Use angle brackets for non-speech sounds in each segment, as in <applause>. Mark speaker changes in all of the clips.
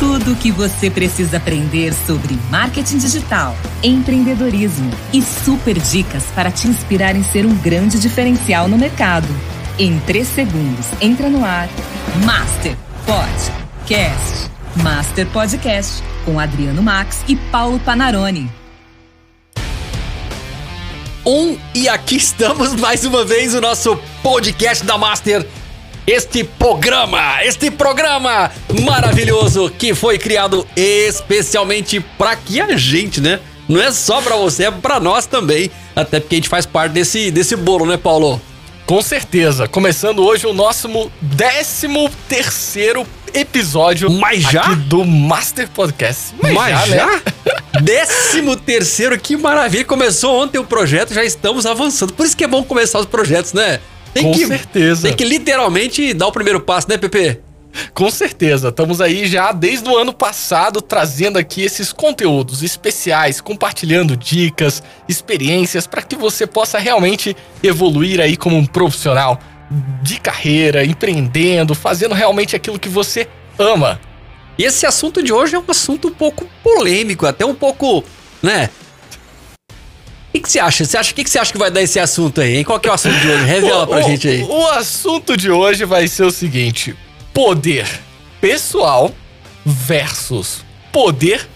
Speaker 1: tudo o que você precisa aprender sobre marketing digital, empreendedorismo e super dicas para te inspirar em ser um grande diferencial no mercado. Em 3 segundos, entra no ar. Master Podcast. Master Podcast com Adriano Max e Paulo Panarone.
Speaker 2: Um e aqui estamos mais uma vez o nosso podcast da Master este programa, este programa maravilhoso que foi criado especialmente para que a gente, né? Não é só para você, é para nós também, até porque a gente faz parte desse, desse bolo, né, Paulo?
Speaker 3: Com certeza. Começando hoje o nosso 13 terceiro episódio
Speaker 2: Mas já?
Speaker 3: do Master Podcast.
Speaker 2: Mas, Mas já? já? Né? <laughs> Décimo terceiro, que maravilha. Começou ontem o projeto, já estamos avançando. Por isso que é bom começar os projetos, né?
Speaker 3: Tem Com que, certeza.
Speaker 2: Tem que literalmente dar o primeiro passo, né, Pepe?
Speaker 3: Com certeza, estamos aí já desde o ano passado trazendo aqui esses conteúdos especiais, compartilhando dicas, experiências para que você possa realmente evoluir aí como um profissional de carreira, empreendendo, fazendo realmente aquilo que você ama.
Speaker 2: E esse assunto de hoje é um assunto um pouco polêmico, até um pouco, né, o que, você acha? Você acha o que, que você acha que vai dar esse assunto aí, hein? Qual que é o assunto de hoje? Revela pra
Speaker 3: o,
Speaker 2: gente aí.
Speaker 3: O assunto de hoje vai ser o seguinte: poder pessoal versus poder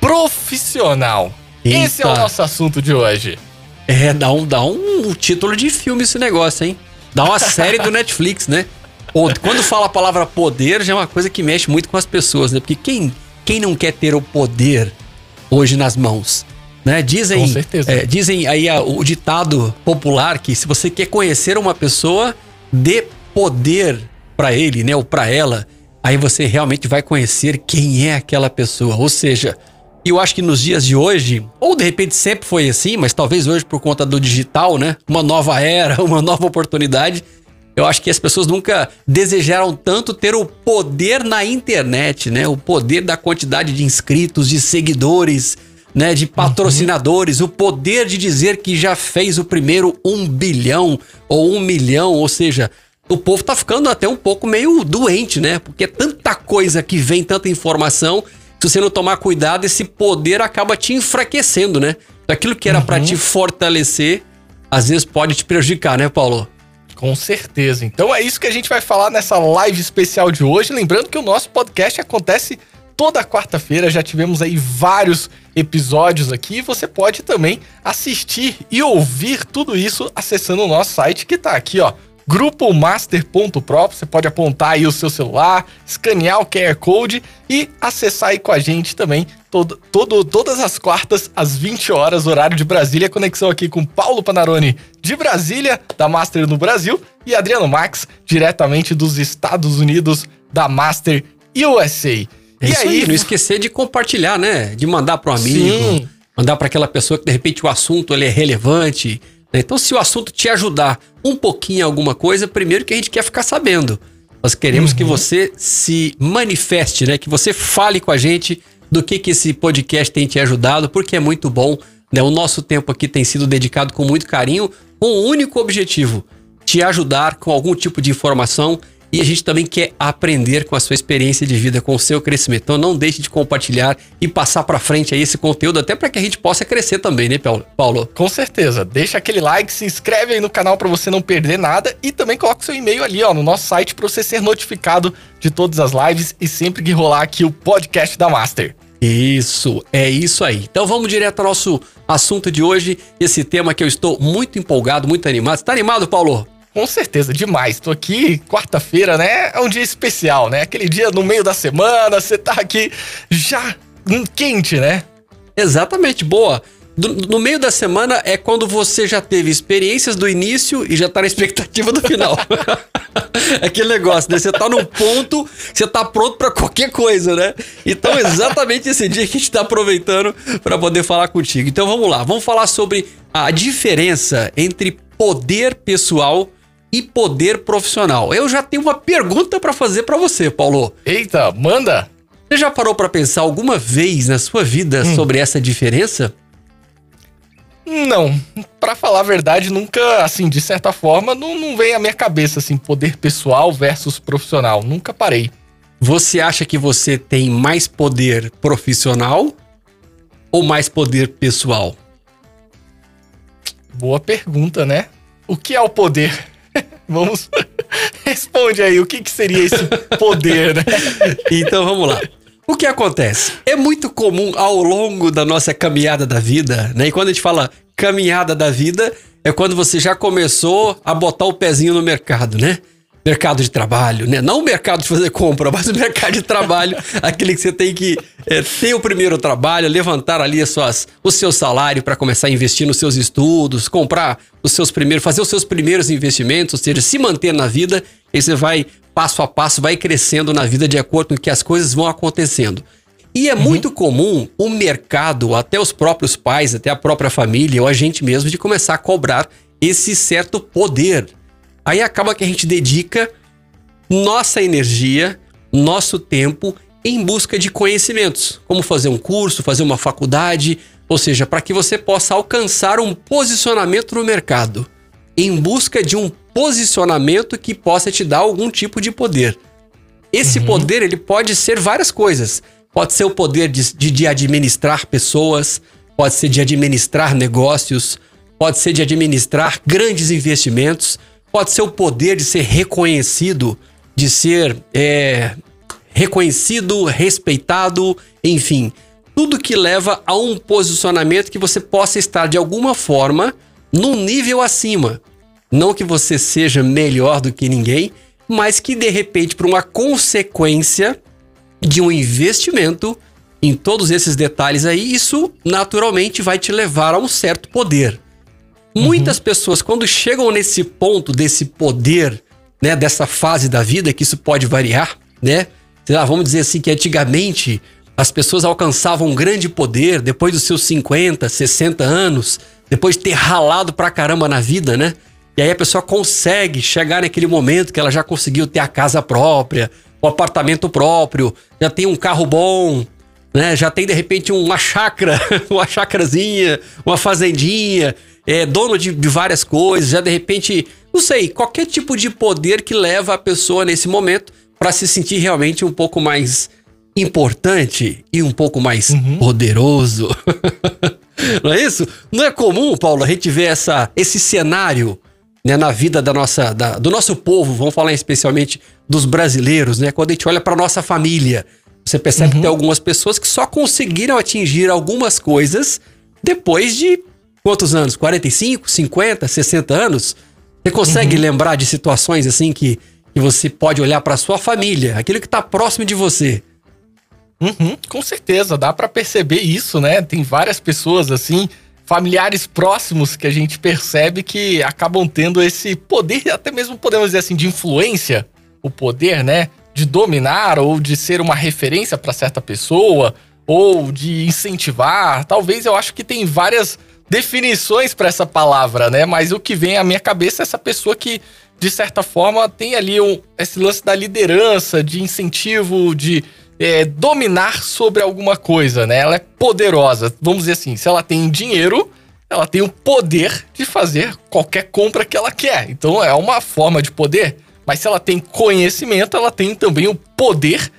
Speaker 3: profissional. Eita. Esse é o nosso assunto de hoje.
Speaker 2: É, dá um, dá um título de filme esse negócio, hein? Dá uma série do <laughs> Netflix, né? Quando fala a palavra poder, já é uma coisa que mexe muito com as pessoas, né? Porque quem, quem não quer ter o poder hoje nas mãos? Né? Dizem,
Speaker 3: Com certeza.
Speaker 2: É, dizem aí a, o ditado popular que se você quer conhecer uma pessoa, dê poder para ele, né, ou para ela, aí você realmente vai conhecer quem é aquela pessoa. Ou seja, eu acho que nos dias de hoje, ou de repente sempre foi assim, mas talvez hoje por conta do digital, né, uma nova era, <laughs> uma nova oportunidade, eu acho que as pessoas nunca desejaram tanto ter o poder na internet, né? O poder da quantidade de inscritos, de seguidores, né, de patrocinadores, uhum. o poder de dizer que já fez o primeiro um bilhão ou um milhão, ou seja, o povo tá ficando até um pouco meio doente, né? Porque é tanta coisa que vem, tanta informação, se você não tomar cuidado, esse poder acaba te enfraquecendo, né? Aquilo que era uhum. para te fortalecer, às vezes pode te prejudicar, né, Paulo?
Speaker 3: Com certeza. Então é isso que a gente vai falar nessa live especial de hoje. Lembrando que o nosso podcast acontece toda quarta-feira. Já tivemos aí vários episódios aqui. Você pode também assistir e ouvir tudo isso acessando o nosso site que tá aqui, ó. Grupomaster.pro, você pode apontar aí o seu celular, escanear o QR Code e acessar aí com a gente também todo, todo, todas as quartas às 20 horas, horário de Brasília. Conexão aqui com Paulo Panarone de Brasília, da Master no Brasil, e Adriano Max, diretamente dos Estados Unidos, da Master USA.
Speaker 2: É e aí, aí, não esquecer de compartilhar, né? De mandar para um amigo, Sim. mandar para aquela pessoa que de repente o assunto ele é relevante. Né? Então, se o assunto te ajudar um pouquinho em alguma coisa, primeiro que a gente quer ficar sabendo. Nós queremos uhum. que você se manifeste, né? Que você fale com a gente do que, que esse podcast tem te ajudado, porque é muito bom. Né? O nosso tempo aqui tem sido dedicado com muito carinho, com o um único objetivo: te ajudar com algum tipo de informação e a gente também quer aprender com a sua experiência de vida, com o seu crescimento. Então não deixe de compartilhar e passar para frente aí esse conteúdo, até para que a gente possa crescer também, né, Paulo?
Speaker 3: Com certeza. Deixa aquele like, se inscreve aí no canal para você não perder nada e também coloca seu e-mail ali, ó, no nosso site para você ser notificado de todas as lives e sempre que rolar aqui o podcast da Master.
Speaker 2: Isso, é isso aí. Então vamos direto ao nosso assunto de hoje, esse tema que eu estou muito empolgado, muito animado. Você tá animado, Paulo?
Speaker 3: Com certeza, demais. Tô aqui, quarta-feira, né? É um dia especial, né? Aquele dia no meio da semana, você tá aqui já quente, né?
Speaker 2: Exatamente, boa. Do, no meio da semana é quando você já teve experiências do início e já tá na expectativa do final. <laughs> Aquele negócio, né? Você tá num ponto, você tá pronto para qualquer coisa, né? Então, exatamente esse dia que a gente tá aproveitando para poder falar contigo. Então, vamos lá. Vamos falar sobre a diferença entre poder pessoal e poder profissional. Eu já tenho uma pergunta para fazer para você, Paulo.
Speaker 3: Eita, manda!
Speaker 2: Você já parou para pensar alguma vez na sua vida hum. sobre essa diferença?
Speaker 3: Não, para falar a verdade, nunca, assim, de certa forma, não, não vem à minha cabeça, assim, poder pessoal versus profissional. Nunca parei.
Speaker 2: Você acha que você tem mais poder profissional ou mais poder pessoal?
Speaker 3: Boa pergunta, né? O que é o poder? Vamos. <laughs> Responde aí, o que, que seria esse poder, né? <laughs>
Speaker 2: Então vamos lá. O que acontece? É muito comum ao longo da nossa caminhada da vida, né? E quando a gente fala caminhada da vida, é quando você já começou a botar o pezinho no mercado, né? Mercado de trabalho, né? Não o mercado de fazer compra, mas o mercado de trabalho, <laughs> aquele que você tem que é, ter o primeiro trabalho, levantar ali as suas, o seu salário para começar a investir nos seus estudos, comprar os seus primeiros, fazer os seus primeiros investimentos, ou seja, se manter na vida, e você vai passo a passo, vai crescendo na vida de acordo com que as coisas vão acontecendo. E é uhum. muito comum o mercado, até os próprios pais, até a própria família, ou a gente mesmo, de começar a cobrar esse certo poder Aí acaba que a gente dedica nossa energia, nosso tempo em busca de conhecimentos, como fazer um curso, fazer uma faculdade, ou seja, para que você possa alcançar um posicionamento no mercado, em busca de um posicionamento que possa te dar algum tipo de poder. Esse uhum. poder ele pode ser várias coisas. Pode ser o poder de, de, de administrar pessoas, pode ser de administrar negócios, pode ser de administrar grandes investimentos, Pode ser o poder de ser reconhecido, de ser é, reconhecido, respeitado, enfim. Tudo que leva a um posicionamento que você possa estar de alguma forma num nível acima. Não que você seja melhor do que ninguém, mas que de repente, por uma consequência de um investimento em todos esses detalhes aí, isso naturalmente vai te levar a um certo poder. Muitas uhum. pessoas, quando chegam nesse ponto desse poder, né, dessa fase da vida, que isso pode variar, né? Sei lá, vamos dizer assim que antigamente as pessoas alcançavam um grande poder depois dos seus 50, 60 anos, depois de ter ralado pra caramba na vida, né? E aí a pessoa consegue chegar naquele momento que ela já conseguiu ter a casa própria, o apartamento próprio, já tem um carro bom, né? Já tem de repente uma chácara, <laughs> uma chácarazinha, uma fazendinha, é dono de, de várias coisas, já de repente, não sei, qualquer tipo de poder que leva a pessoa nesse momento para se sentir realmente um pouco mais importante e um pouco mais uhum. poderoso. <laughs> não é isso? Não é comum, Paulo, a gente ver essa, esse cenário né, na vida da nossa, da, do nosso povo, vamos falar especialmente dos brasileiros, né? Quando a gente olha para nossa família, você percebe uhum. que tem algumas pessoas que só conseguiram atingir algumas coisas depois de quantos anos? 45, 50, 60 anos? Você consegue uhum. lembrar de situações assim que, que você pode olhar para sua família, aquilo que está próximo de você?
Speaker 3: Uhum, com certeza, dá para perceber isso, né? Tem várias pessoas assim, familiares próximos que a gente percebe que acabam tendo esse poder, até mesmo podemos dizer assim, de influência, o poder, né? De dominar ou de ser uma referência para certa pessoa ou de incentivar. Talvez eu acho que tem várias definições para essa palavra, né? Mas o que vem à minha cabeça é essa pessoa que, de certa forma, tem ali um, esse lance da liderança, de incentivo, de é, dominar sobre alguma coisa, né? Ela é poderosa. Vamos dizer assim, se ela tem dinheiro, ela tem o poder de fazer qualquer compra que ela quer. Então é uma forma de poder. Mas se ela tem conhecimento, ela tem também o poder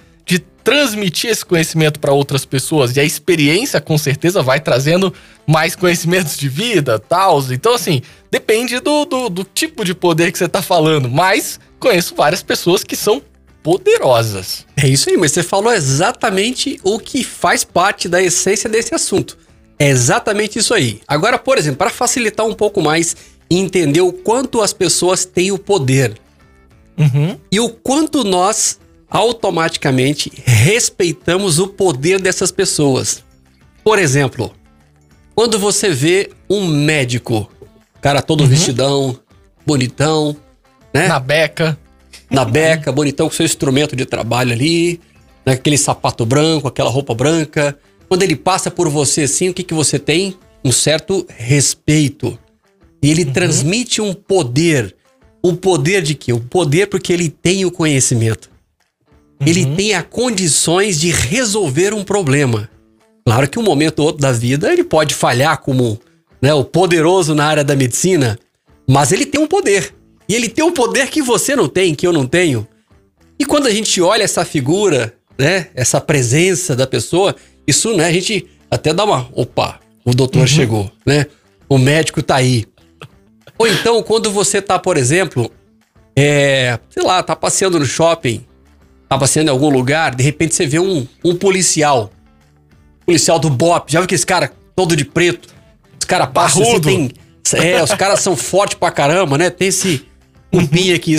Speaker 3: transmitir esse conhecimento para outras pessoas. E a experiência, com certeza, vai trazendo mais conhecimentos de vida, tal. Então, assim, depende do, do, do tipo de poder que você está falando. Mas conheço várias pessoas que são poderosas.
Speaker 2: É isso aí, mas você falou exatamente o que faz parte da essência desse assunto. É exatamente isso aí. Agora, por exemplo, para facilitar um pouco mais e entender o quanto as pessoas têm o poder uhum. e o quanto nós automaticamente respeitamos o poder dessas pessoas. Por exemplo, quando você vê um médico, cara todo uhum. vestidão, bonitão, né?
Speaker 3: Na beca.
Speaker 2: Na beca, bonitão com seu instrumento de trabalho ali, né? aquele sapato branco, aquela roupa branca. Quando ele passa por você assim, o que, que você tem? Um certo respeito. E ele uhum. transmite um poder. O poder de quê? O poder porque ele tem o conhecimento uhum. ele tenha condições de resolver um problema. Claro que um momento ou outro da vida ele pode falhar como né, o poderoso na área da medicina, mas ele tem um poder. E ele tem um poder que você não tem, que eu não tenho. E quando a gente olha essa figura, né, essa presença da pessoa, isso, né, a gente até dá uma, opa, o doutor uhum. chegou, né? O médico tá aí. Ou então, quando você tá, por exemplo, é, sei lá, tá passeando no shopping, tá passeando em algum lugar, de repente você vê um, um policial. Policial do BOP. Já viu que esse cara todo de preto? Os caras passam assim, tem. É, os caras são fortes pra caramba, né? Tem esse cupim aqui.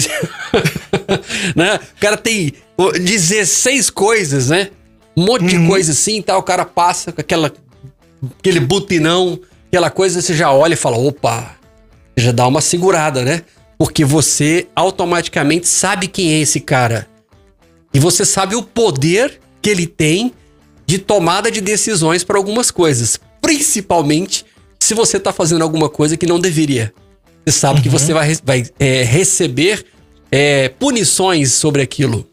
Speaker 2: <laughs> né? O cara tem 16 coisas, né? Um monte de uhum. coisa assim, tá? O cara passa com aquela, aquele butinão, aquela coisa, você já olha e fala, opa, já dá uma segurada, né? Porque você automaticamente sabe quem é esse cara. E você sabe o poder que ele tem de tomada de decisões para algumas coisas. Principalmente se você está fazendo alguma coisa que não deveria. Você sabe uhum. que você vai, vai é, receber é, punições sobre aquilo.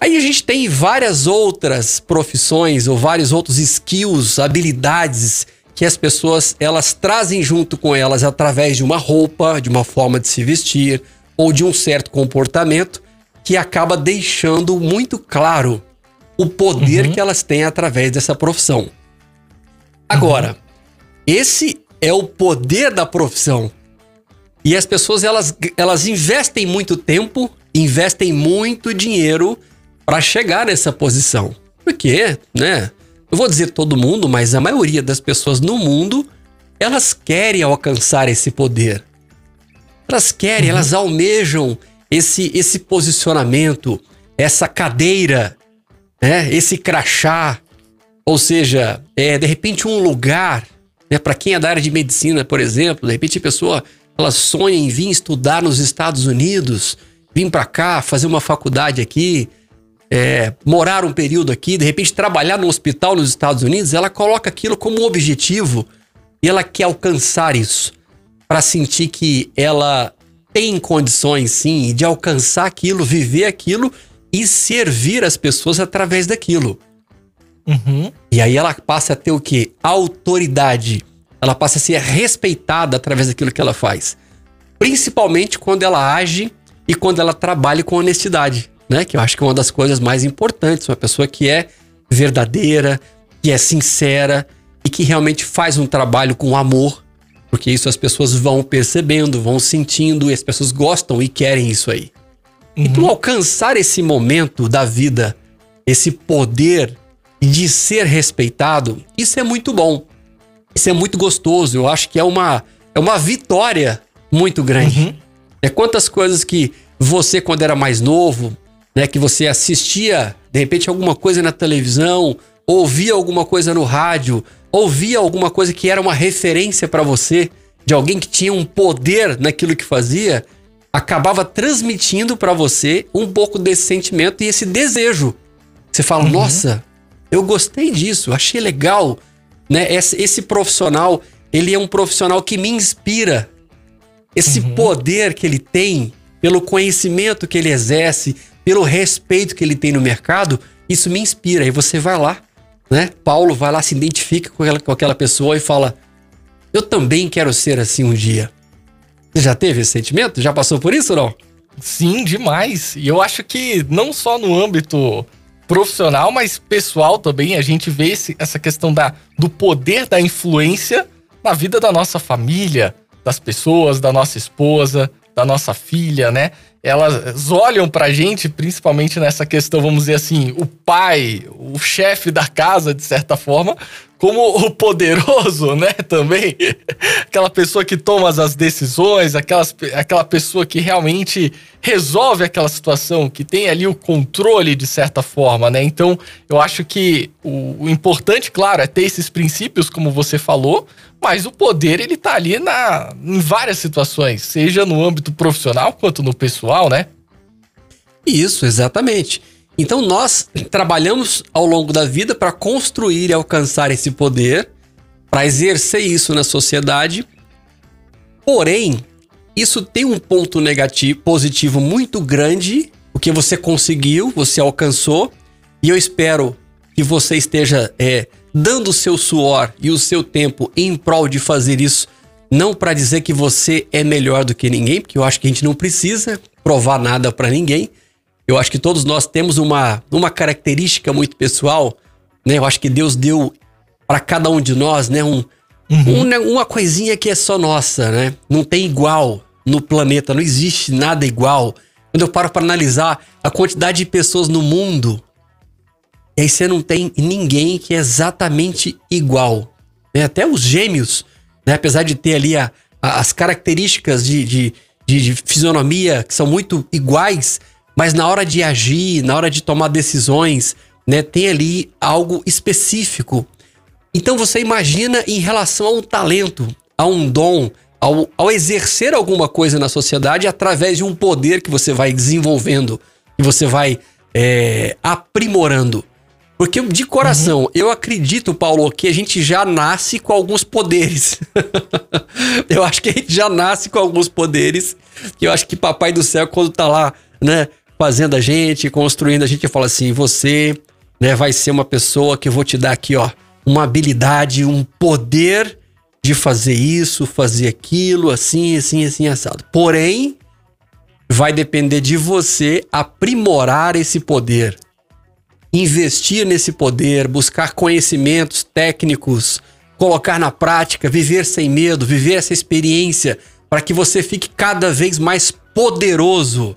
Speaker 2: Aí a gente tem várias outras profissões ou vários outros skills, habilidades que as pessoas elas trazem junto com elas através de uma roupa, de uma forma de se vestir ou de um certo comportamento que acaba deixando muito claro o poder uhum. que elas têm através dessa profissão. Agora, uhum. esse é o poder da profissão. E as pessoas elas, elas investem muito tempo, investem muito dinheiro para chegar nessa posição. Porque, né, eu vou dizer todo mundo, mas a maioria das pessoas no mundo, elas querem alcançar esse poder. Elas querem, uhum. elas almejam esse, esse posicionamento, essa cadeira, né? esse crachá. Ou seja, é, de repente um lugar, né? para quem é da área de medicina, por exemplo, de repente a pessoa ela sonha em vir estudar nos Estados Unidos, vir para cá, fazer uma faculdade aqui, é, morar um período aqui, de repente trabalhar no hospital nos Estados Unidos, ela coloca aquilo como objetivo e ela quer alcançar isso para sentir que ela tem condições sim de alcançar aquilo, viver aquilo e servir as pessoas através daquilo. Uhum. E aí ela passa a ter o que? Autoridade. Ela passa a ser respeitada através daquilo que ela faz. Principalmente quando ela age e quando ela trabalha com honestidade né? Que eu acho que é uma das coisas mais importantes, uma pessoa que é verdadeira, que é sincera e que realmente faz um trabalho com amor, porque isso as pessoas vão percebendo, vão sentindo e as pessoas gostam e querem isso aí. Uhum. Então, alcançar esse momento da vida, esse poder de ser respeitado, isso é muito bom. Isso é muito gostoso. Eu acho que é uma, é uma vitória muito grande. Uhum. É quantas coisas que você, quando era mais novo, né, que você assistia de repente alguma coisa na televisão, ouvia alguma coisa no rádio, ouvia alguma coisa que era uma referência para você, de alguém que tinha um poder naquilo que fazia, acabava transmitindo para você um pouco desse sentimento e esse desejo. Você fala: uhum. "Nossa, eu gostei disso, achei legal", né? Esse, esse, profissional, ele é um profissional que me inspira. Esse uhum. poder que ele tem, pelo conhecimento que ele exerce, pelo respeito que ele tem no mercado, isso me inspira. Aí você vai lá, né? Paulo vai lá, se identifica com aquela, com aquela pessoa e fala: Eu também quero ser assim um dia. Você já teve esse sentimento? Já passou por isso ou não?
Speaker 3: Sim, demais. E eu acho que não só no âmbito profissional, mas pessoal também, a gente vê esse, essa questão da, do poder da influência na vida da nossa família, das pessoas, da nossa esposa, da nossa filha, né? Elas olham pra gente, principalmente nessa questão, vamos dizer assim, o pai, o chefe da casa, de certa forma, como o poderoso, né? Também. aquela pessoa que toma as decisões, aquelas, aquela pessoa que realmente resolve aquela situação, que tem ali o controle, de certa forma, né? Então, eu acho que o, o importante, claro, é ter esses princípios, como você falou, mas o poder, ele tá ali na, em várias situações, seja no âmbito profissional quanto no pessoal, né?
Speaker 2: Isso, exatamente. Então nós trabalhamos ao longo da vida para construir e alcançar esse poder, para exercer isso na sociedade. Porém, isso tem um ponto negativo, positivo muito grande, o que você conseguiu, você alcançou, e eu espero que você esteja é, dando o seu suor e o seu tempo em prol de fazer isso, não para dizer que você é melhor do que ninguém, porque eu acho que a gente não precisa provar nada para ninguém, Eu acho que todos nós temos uma, uma característica muito pessoal, né? Eu acho que Deus deu para cada um de nós, né? Um, uhum. um, né, uma coisinha que é só nossa, né? Não tem igual no planeta, não existe nada igual. Quando eu paro para analisar a quantidade de pessoas no mundo, e aí você não tem ninguém que é exatamente igual. Né? Até os gêmeos, né? apesar de ter ali a, a, as características de, de, de, de fisionomia que são muito iguais, mas na hora de agir, na hora de tomar decisões, né, tem ali algo específico. Então você imagina em relação a um talento, a um dom, ao, ao exercer alguma coisa na sociedade através de um poder que você vai desenvolvendo, que você vai é, aprimorando. Porque de coração, uhum. eu acredito, Paulo, que a gente já nasce com alguns poderes. <laughs> eu acho que a gente já nasce com alguns poderes. Eu acho que Papai do Céu, quando tá lá, né, fazendo a gente, construindo a gente, fala assim: você, né, vai ser uma pessoa que eu vou te dar aqui, ó, uma habilidade, um poder de fazer isso, fazer aquilo, assim, assim, assim, assado. Porém, vai depender de você aprimorar esse poder investir nesse poder, buscar conhecimentos técnicos, colocar na prática, viver sem medo, viver essa experiência para que você fique cada vez mais poderoso.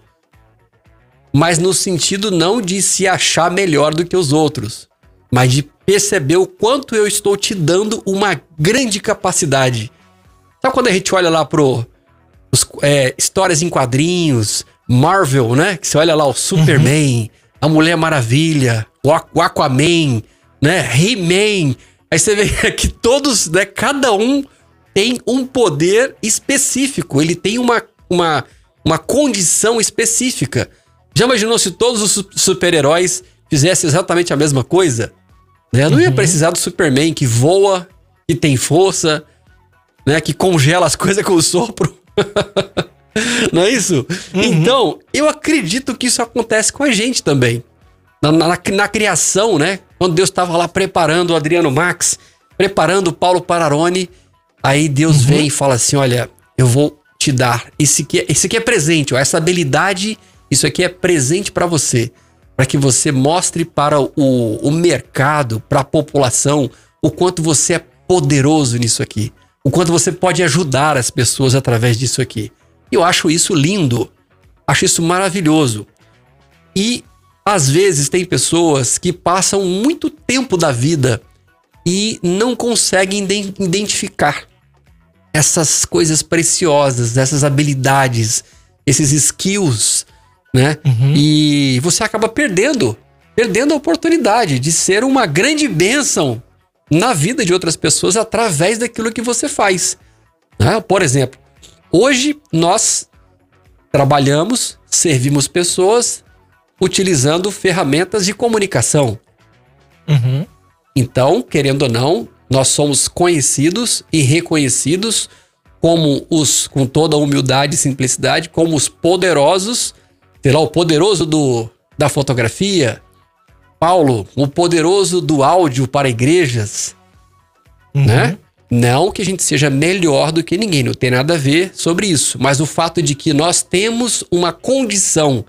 Speaker 2: Mas no sentido não de se achar melhor do que os outros, mas de perceber o quanto eu estou te dando uma grande capacidade. Sabe quando a gente olha lá pro os, é, histórias em quadrinhos, Marvel, né? Que você olha lá o Superman, uhum. a Mulher Maravilha, o Aquaman, né? He-Man. Aí você vê <laughs> que todos, né? Cada um tem um poder específico. Ele tem uma, uma, uma condição específica. Já imaginou se todos os super-heróis fizessem exatamente a mesma coisa? Né? Não ia uhum. precisar do Superman que voa, que tem força, né? Que congela as <laughs> coisas com o sopro. <laughs> Não é isso? Uhum. Então, eu acredito que isso acontece com a gente também na, na, na criação, né? Quando Deus estava lá preparando o Adriano Max, preparando o Paulo Pararone, aí Deus uhum. vem e fala assim: olha, eu vou te dar. Esse aqui, é, esse aqui é presente, ó, essa habilidade, isso aqui é presente para você. Para que você mostre para o, o mercado, para a população, o quanto você é poderoso nisso aqui. O quanto você pode ajudar as pessoas através disso aqui. Eu acho isso lindo. Acho isso maravilhoso. E às vezes tem pessoas que passam muito tempo da vida e não conseguem identificar essas coisas preciosas, essas habilidades, esses skills, né? Uhum. E você acaba perdendo, perdendo a oportunidade de ser uma grande bênção na vida de outras pessoas através daquilo que você faz. Né? Por exemplo, hoje nós trabalhamos, servimos pessoas, utilizando ferramentas de comunicação. Uhum. Então, querendo ou não, nós somos conhecidos e reconhecidos como os, com toda a humildade e simplicidade, como os poderosos, sei lá, o poderoso do, da fotografia, Paulo, o poderoso do áudio para igrejas, uhum. né? Não que a gente seja melhor do que ninguém, não tem nada a ver sobre isso, mas o fato de que nós temos uma condição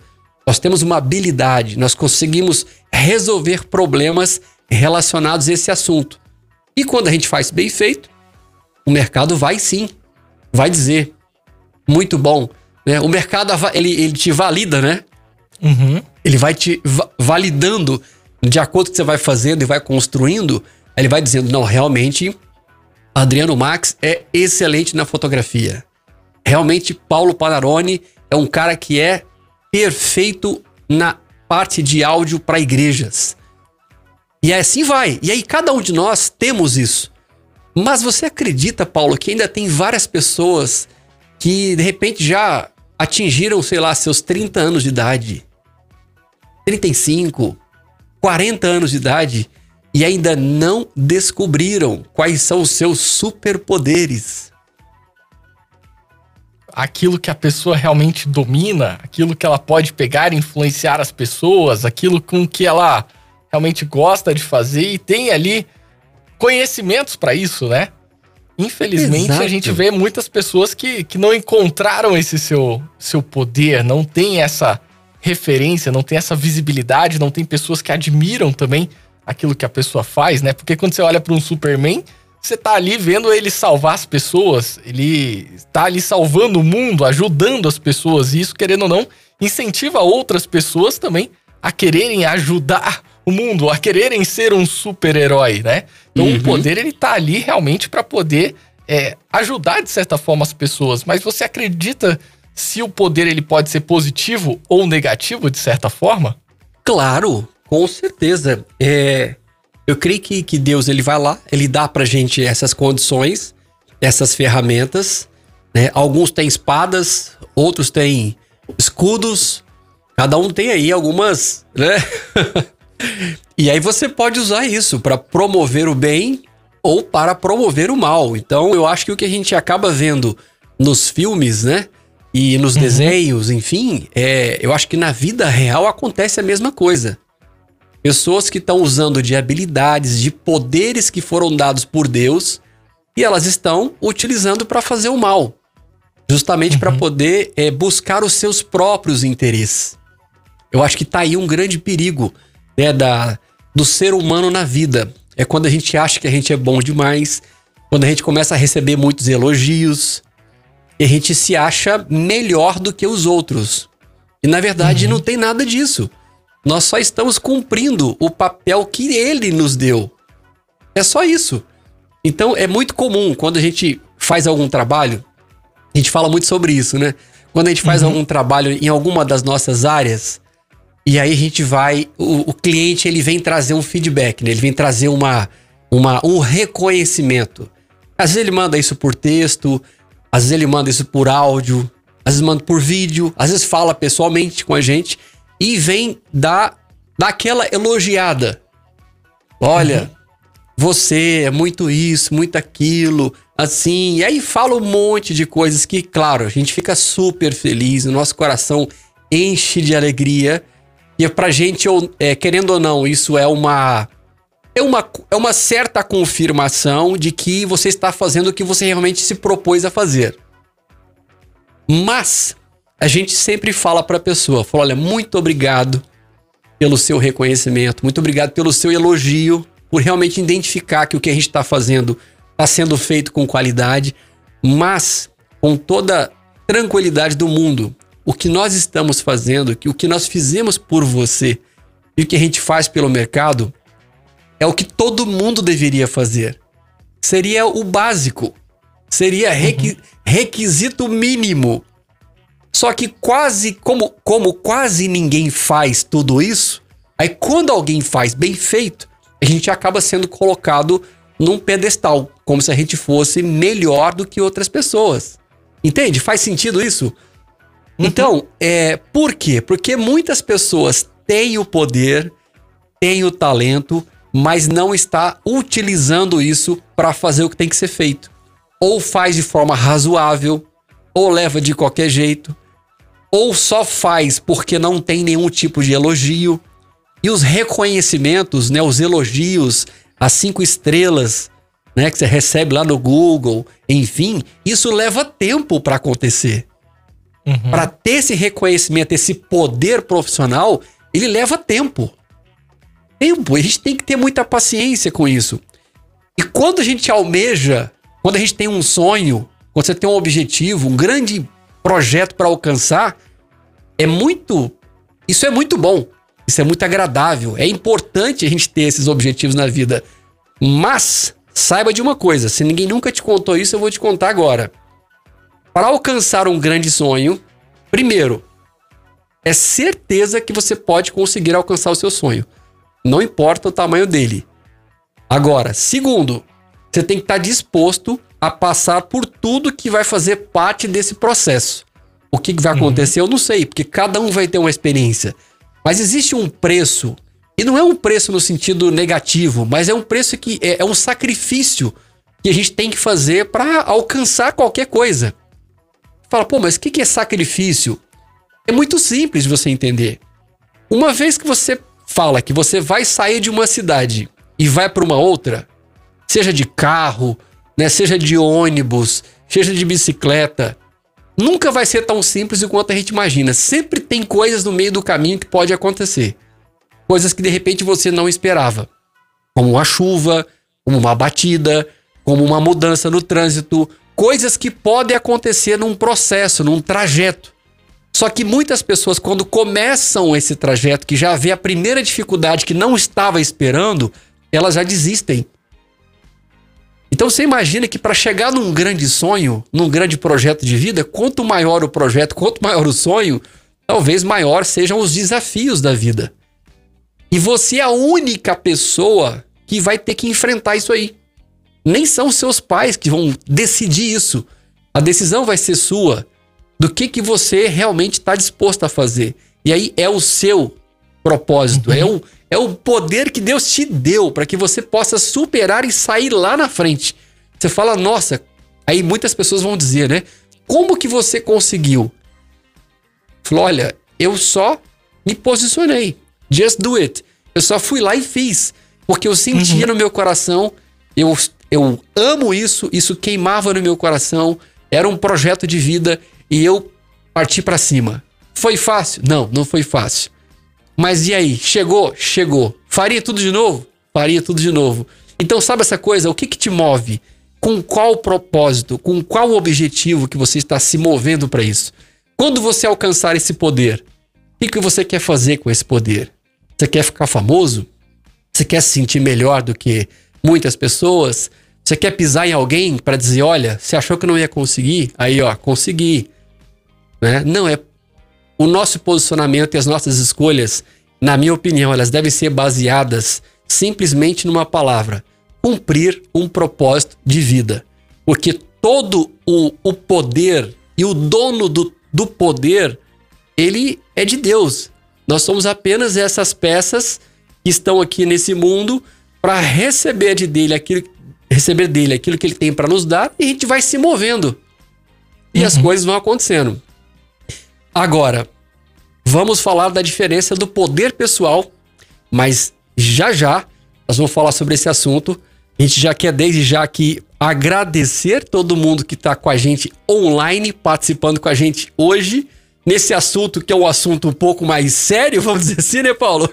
Speaker 2: nós temos uma habilidade, nós conseguimos resolver problemas relacionados a esse assunto. E quando a gente faz bem feito, o mercado vai sim, vai dizer, muito bom. Né? O mercado ele, ele te valida, né? Uhum. Ele vai te va validando de acordo com o que você vai fazendo e vai construindo. Ele vai dizendo: não, realmente, Adriano Max é excelente na fotografia. Realmente, Paulo Panarone é um cara que é perfeito na parte de áudio para igrejas. E assim vai. E aí cada um de nós temos isso. Mas você acredita, Paulo, que ainda tem várias pessoas que de repente já atingiram, sei lá, seus 30 anos de idade, 35, 40 anos de idade. E ainda não descobriram quais são os seus superpoderes.
Speaker 3: Aquilo que a pessoa realmente domina, aquilo que ela pode pegar e influenciar as pessoas, aquilo com que ela realmente gosta de fazer e tem ali conhecimentos para isso, né? Infelizmente, Exato. a gente vê muitas pessoas que, que não encontraram esse seu, seu poder, não tem essa referência, não tem essa visibilidade, não tem pessoas que admiram também aquilo que a pessoa faz, né? Porque quando você olha para um Superman, você tá ali vendo ele salvar as pessoas, ele tá ali salvando o mundo, ajudando as pessoas, e isso, querendo ou não, incentiva outras pessoas também a quererem ajudar o mundo, a quererem ser um super-herói, né? Então uhum. o poder ele tá ali realmente para poder é, ajudar de certa forma as pessoas. Mas você acredita se o poder ele pode ser positivo ou negativo de certa forma?
Speaker 2: Claro, com certeza. É, eu creio que, que Deus ele vai lá, ele dá pra gente essas condições, essas ferramentas. Né? Alguns têm espadas, outros têm escudos. Cada um tem aí algumas, né? <laughs> e aí você pode usar isso para promover o bem ou para promover o mal. Então eu acho que o que a gente acaba vendo nos filmes, né? E nos uhum. desenhos, enfim, é, eu acho que na vida real acontece a mesma coisa. Pessoas que estão usando de habilidades, de poderes que foram dados por Deus e elas estão utilizando para fazer o mal, justamente uhum. para poder é, buscar os seus próprios interesses. Eu acho que tá aí um grande perigo né, da, do ser humano na vida. É quando a gente acha que a gente é bom demais, quando a gente começa a receber muitos elogios, e a gente se acha melhor do que os outros. E na verdade uhum. não tem nada disso. Nós só estamos cumprindo o papel que ele nos deu. É só isso. Então é muito comum quando a gente faz algum trabalho, a gente fala muito sobre isso, né? Quando a gente faz uhum. algum trabalho em alguma das nossas áreas, e aí a gente vai, o, o cliente ele vem trazer um feedback, né? Ele vem trazer uma, uma, um reconhecimento. Às vezes ele manda isso por texto, às vezes ele manda isso por áudio, às vezes manda por vídeo, às vezes fala pessoalmente com a gente e vem dar daquela elogiada. Olha, uhum. você é muito isso, muito aquilo, assim. E aí fala um monte de coisas que, claro, a gente fica super feliz, o nosso coração enche de alegria. E pra gente, é, querendo ou não, isso é uma, é uma. É uma certa confirmação de que você está fazendo o que você realmente se propôs a fazer. Mas a gente sempre fala para a pessoa, fala, olha, muito obrigado pelo seu reconhecimento, muito obrigado pelo seu elogio, por realmente identificar que o que a gente está fazendo está sendo feito com qualidade, mas com toda tranquilidade do mundo, o que nós estamos fazendo, o que nós fizemos por você e o que a gente faz pelo mercado é o que todo mundo deveria fazer. Seria o básico, seria requi uhum. requisito mínimo só que quase, como, como quase ninguém faz tudo isso, aí quando alguém faz bem feito, a gente acaba sendo colocado num pedestal, como se a gente fosse melhor do que outras pessoas. Entende? Faz sentido isso? Uhum. Então, é, por quê? Porque muitas pessoas têm o poder, têm o talento, mas não está utilizando isso para fazer o que tem que ser feito. Ou faz de forma razoável, ou leva de qualquer jeito, ou só faz porque não tem nenhum tipo de elogio. E os reconhecimentos, né, os elogios, as cinco estrelas, né, que você recebe lá no Google, enfim, isso leva tempo para acontecer. Uhum. Para ter esse reconhecimento, esse poder profissional, ele leva tempo. Tempo, a gente tem que ter muita paciência com isso. E quando a gente almeja, quando a gente tem um sonho, quando você tem um objetivo, um grande projeto para alcançar, é muito. Isso é muito bom. Isso é muito agradável. É importante a gente ter esses objetivos na vida. Mas saiba de uma coisa: se ninguém nunca te contou isso, eu vou te contar agora. Para alcançar um grande sonho, primeiro, é certeza que você pode conseguir alcançar o seu sonho. Não importa o tamanho dele. Agora, segundo, você tem que estar disposto a passar por tudo que vai fazer parte desse processo. O que vai acontecer, uhum. eu não sei, porque cada um vai ter uma experiência. Mas existe um preço, e não é um preço no sentido negativo, mas é um preço que é, é um sacrifício que a gente tem que fazer para alcançar qualquer coisa. Fala, pô, mas o que, que é sacrifício? É muito simples de você entender. Uma vez que você fala que você vai sair de uma cidade e vai para uma outra, seja de carro, né, seja de ônibus, seja de bicicleta, nunca vai ser tão simples quanto a gente imagina. Sempre tem coisas no meio do caminho que pode acontecer. Coisas que de repente você não esperava. Como uma chuva, como uma batida, como uma mudança no trânsito, coisas que podem acontecer num processo, num trajeto. Só que muitas pessoas, quando começam esse trajeto, que já vê a primeira dificuldade que não estava esperando, elas já desistem. Então você imagina que para chegar num grande sonho, num grande projeto de vida, quanto maior o projeto, quanto maior o sonho, talvez maior sejam os desafios da vida. E você é a única pessoa que vai ter que enfrentar isso aí. Nem são seus pais que vão decidir isso. A decisão vai ser sua do que, que você realmente está disposto a fazer. E aí é o seu propósito, uhum. é, o, é o poder que Deus te deu para que você possa superar e sair lá na frente. Você fala, nossa, aí muitas pessoas vão dizer, né? Como que você conseguiu? Falou, olha, eu só me posicionei. Just do it. Eu só fui lá e fiz. Porque eu sentia uhum. no meu coração, eu, eu amo isso, isso queimava no meu coração, era um projeto de vida e eu parti para cima. Foi fácil? Não, não foi fácil. Mas e aí? Chegou? Chegou. Faria tudo de novo? Faria tudo de novo. Então, sabe essa coisa? O que, que te move? Com qual propósito? Com qual objetivo que você está se movendo para isso? Quando você alcançar esse poder, o que, que você quer fazer com esse poder? Você quer ficar famoso? Você quer se sentir melhor do que muitas pessoas? Você quer pisar em alguém para dizer, olha, você achou que não ia conseguir? Aí, ó, consegui. Né? Não, é o nosso posicionamento e as nossas escolhas, na minha opinião, elas devem ser baseadas simplesmente numa palavra: cumprir um propósito de vida. Porque todo o, o poder e o dono do, do poder, ele é de Deus. Nós somos apenas essas peças que estão aqui nesse mundo para receber de dele aquilo, receber dele aquilo que ele tem para nos dar e a gente vai se movendo. E uhum. as coisas vão acontecendo. Agora, vamos falar da diferença do poder pessoal, mas já já nós vamos falar sobre esse assunto. A gente já quer desde já aqui agradecer todo mundo que está com a gente online, participando com a gente hoje nesse assunto que é um assunto um pouco mais sério, <laughs> vamos dizer assim, né, Paulo?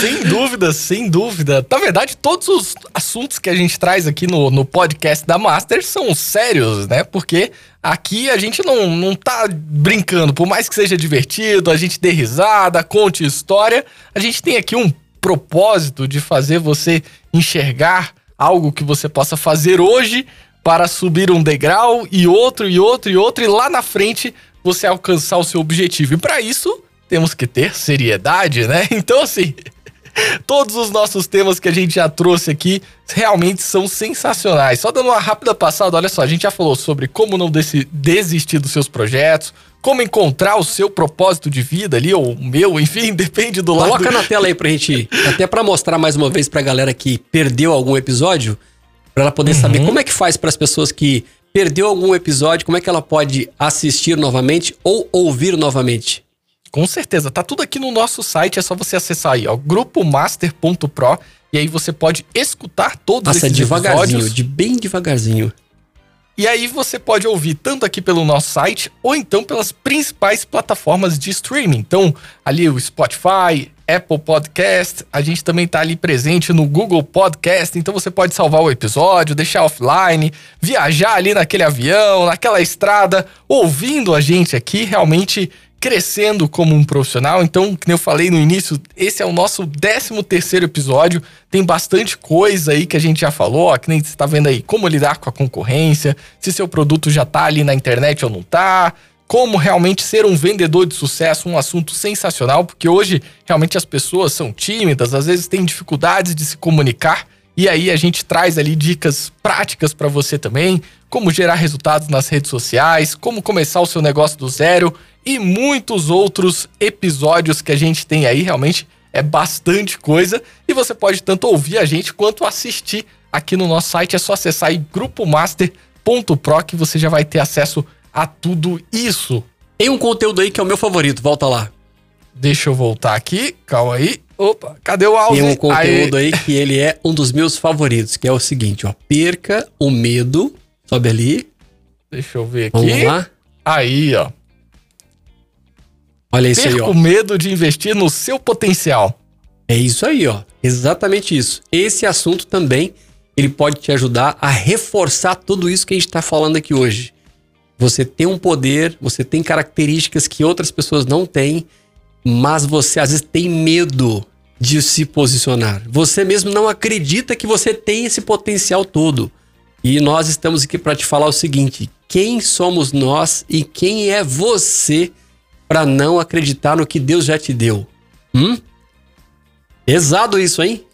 Speaker 3: sem dúvida, sem dúvida. Na verdade, todos os assuntos que a gente traz aqui no, no podcast da Master são sérios, né? Porque aqui a gente não, não tá brincando, por mais que seja divertido, a gente dê risada, conte história, a gente tem aqui um propósito de fazer você enxergar algo que você possa fazer hoje para subir um degrau e outro e outro e outro e lá na frente você alcançar o seu objetivo. E para isso, temos que ter seriedade, né? <laughs> Então, assim, todos os nossos temas que a gente já trouxe aqui realmente são sensacionais. Só dando uma rápida passada, olha só, a gente já falou sobre como não desistir dos seus projetos, como encontrar o seu propósito de vida ali, ou o meu, enfim, <laughs> depende do
Speaker 2: lado. Coloca na tela aí pra gente, até para mostrar mais uma vez pra galera que perdeu algum episódio, para ela poder uhum. saber como é que faz para as pessoas que perdeu algum episódio, como é que ela pode assistir novamente ou ouvir novamente?
Speaker 3: Com certeza, tá tudo aqui no nosso site, é só você acessar aí, ó, grupomaster.pro e aí você pode escutar todos
Speaker 2: Nossa, esses devagarzinho, episódios. de bem devagarzinho.
Speaker 3: E aí você pode ouvir tanto aqui pelo nosso site ou então pelas principais plataformas de streaming. Então, ali o Spotify, Apple Podcast, a gente também tá ali presente no Google Podcast, então você pode salvar o episódio, deixar offline, viajar ali naquele avião, naquela estrada, ouvindo a gente aqui, realmente crescendo como um profissional. Então, como eu falei no início, esse é o nosso 13 terceiro episódio. Tem bastante coisa aí que a gente já falou, ó, que nem você está vendo aí, como lidar com a concorrência, se seu produto já está ali na internet ou não está, como realmente ser um vendedor de sucesso, um assunto sensacional, porque hoje realmente as pessoas são tímidas, às vezes têm dificuldades de se comunicar. E aí a gente traz ali dicas práticas para você também, como gerar resultados nas redes sociais, como começar o seu negócio do zero e muitos outros episódios que a gente tem aí, realmente é bastante coisa e você pode tanto ouvir a gente quanto assistir aqui no nosso site, é só acessar aí grupomaster.pro que você já vai ter acesso a tudo isso.
Speaker 2: Tem um conteúdo aí que é o meu favorito, volta lá.
Speaker 3: Deixa eu voltar aqui, calma aí. Opa, cadê o
Speaker 2: áudio? Tem um conteúdo aí. aí que ele é um dos meus favoritos, que é o seguinte, ó. Perca o medo. Sobe ali.
Speaker 3: Deixa eu ver aqui.
Speaker 2: Vamos lá.
Speaker 3: Aí, ó.
Speaker 2: Olha isso
Speaker 3: Perca
Speaker 2: aí, ó.
Speaker 3: o medo de investir no seu potencial.
Speaker 2: É isso aí, ó. Exatamente isso. Esse assunto também ele pode te ajudar a reforçar tudo isso que a gente está falando aqui hoje. Você tem um poder, você tem características que outras pessoas não têm, mas você às vezes tem medo de se posicionar. Você mesmo não acredita que você tem esse potencial todo. E nós estamos aqui para te falar o seguinte: quem somos nós e quem é você para não acreditar no que Deus já te deu? Hum? Pesado isso, hein?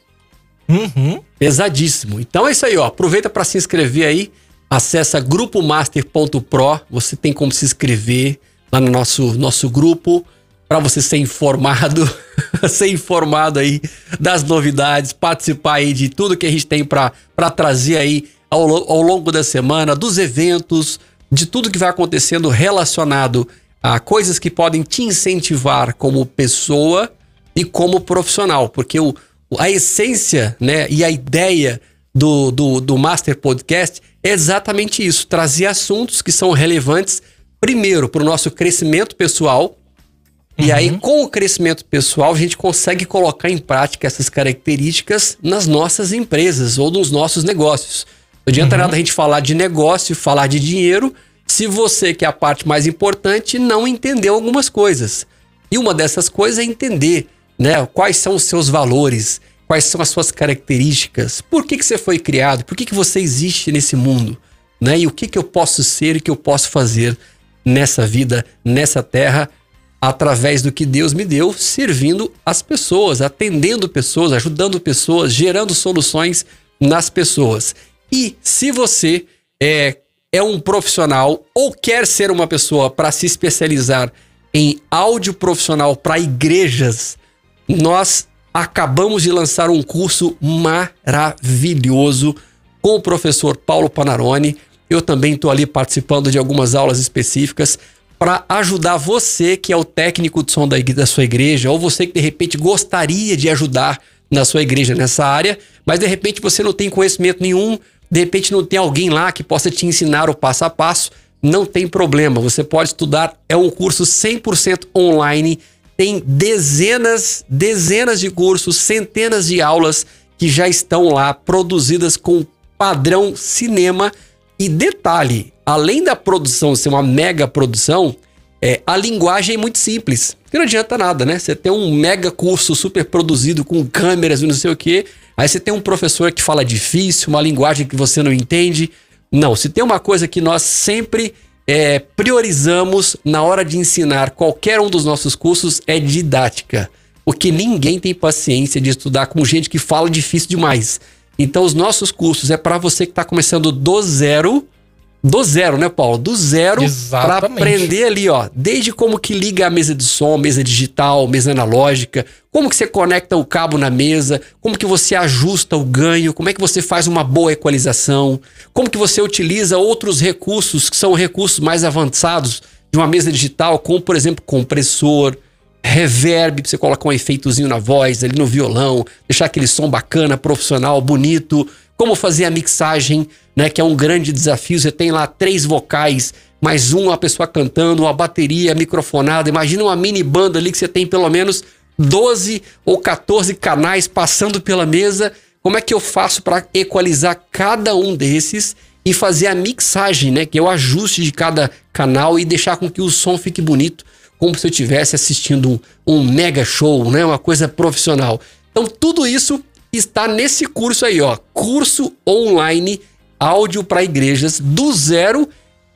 Speaker 3: Uhum.
Speaker 2: Pesadíssimo. Então é isso aí, ó. Aproveita para se inscrever aí. Acessa grupomaster.pro. Você tem como se inscrever lá no nosso, nosso grupo para você ser informado, <laughs> ser informado aí das novidades, participar aí de tudo que a gente tem para trazer aí ao, ao longo da semana, dos eventos, de tudo que vai acontecendo relacionado a coisas que podem te incentivar como pessoa e como profissional, porque o, a essência né, e a ideia do, do, do Master Podcast exatamente isso: trazer assuntos que são relevantes, primeiro, para o nosso crescimento pessoal. Uhum. E aí, com o crescimento pessoal, a gente consegue colocar em prática essas características nas nossas empresas ou nos nossos negócios. Não adianta uhum. nada a gente falar de negócio, falar de dinheiro, se você, que é a parte mais importante, não entendeu algumas coisas. E uma dessas coisas é entender né? Quais são os seus valores? Quais são as suas características? Por que, que você foi criado? Por que, que você existe nesse mundo? Né? E o que, que eu posso ser e que eu posso fazer nessa vida, nessa terra, através do que Deus me deu, servindo as pessoas, atendendo pessoas, ajudando pessoas, gerando soluções nas pessoas. E se você é, é um profissional ou quer ser uma pessoa para se especializar em áudio profissional para igrejas, nós acabamos de lançar um curso maravilhoso com o professor Paulo Panarone. Eu também estou ali participando de algumas aulas específicas para ajudar você que é o técnico de som da, da sua igreja, ou você que de repente gostaria de ajudar na sua igreja nessa área, mas de repente você não tem conhecimento nenhum, de repente não tem alguém lá que possa te ensinar o passo a passo, não tem problema, você pode estudar, é um curso 100% online tem dezenas, dezenas de cursos, centenas de aulas que já estão lá produzidas com padrão cinema. E detalhe, além da produção ser uma mega produção, é, a linguagem é muito simples. Não adianta nada, né? Você tem um mega curso super produzido com câmeras e não sei o quê. Aí você tem um professor que fala difícil, uma linguagem que você não entende. Não, se tem uma coisa que nós sempre é, priorizamos na hora de ensinar qualquer um dos nossos cursos é didática. Porque ninguém tem paciência de estudar com gente que fala difícil demais. Então, os nossos cursos é para você que está começando do zero do zero, né, Paulo? Do zero para aprender ali, ó, desde como que liga a mesa de som, mesa digital, mesa analógica, como que você conecta o cabo na mesa, como que você ajusta o ganho, como é que você faz uma boa equalização, como que você utiliza outros recursos que são recursos mais avançados de uma mesa digital, como por exemplo, compressor, reverb, pra você colocar um efeitozinho na voz, ali no violão, deixar aquele som bacana, profissional, bonito, como fazer a mixagem, né, que é um grande desafio. Você tem lá três vocais, mais uma pessoa cantando, uma bateria microfonada. Imagina uma mini banda ali que você tem pelo menos 12 ou 14 canais passando pela mesa. Como é que eu faço para equalizar cada um desses e fazer a mixagem, né, que é o ajuste de cada canal e deixar com que o som fique bonito, como se eu estivesse assistindo um, um mega show, né, uma coisa profissional. Então tudo isso está nesse curso aí, ó, curso online áudio para igrejas do zero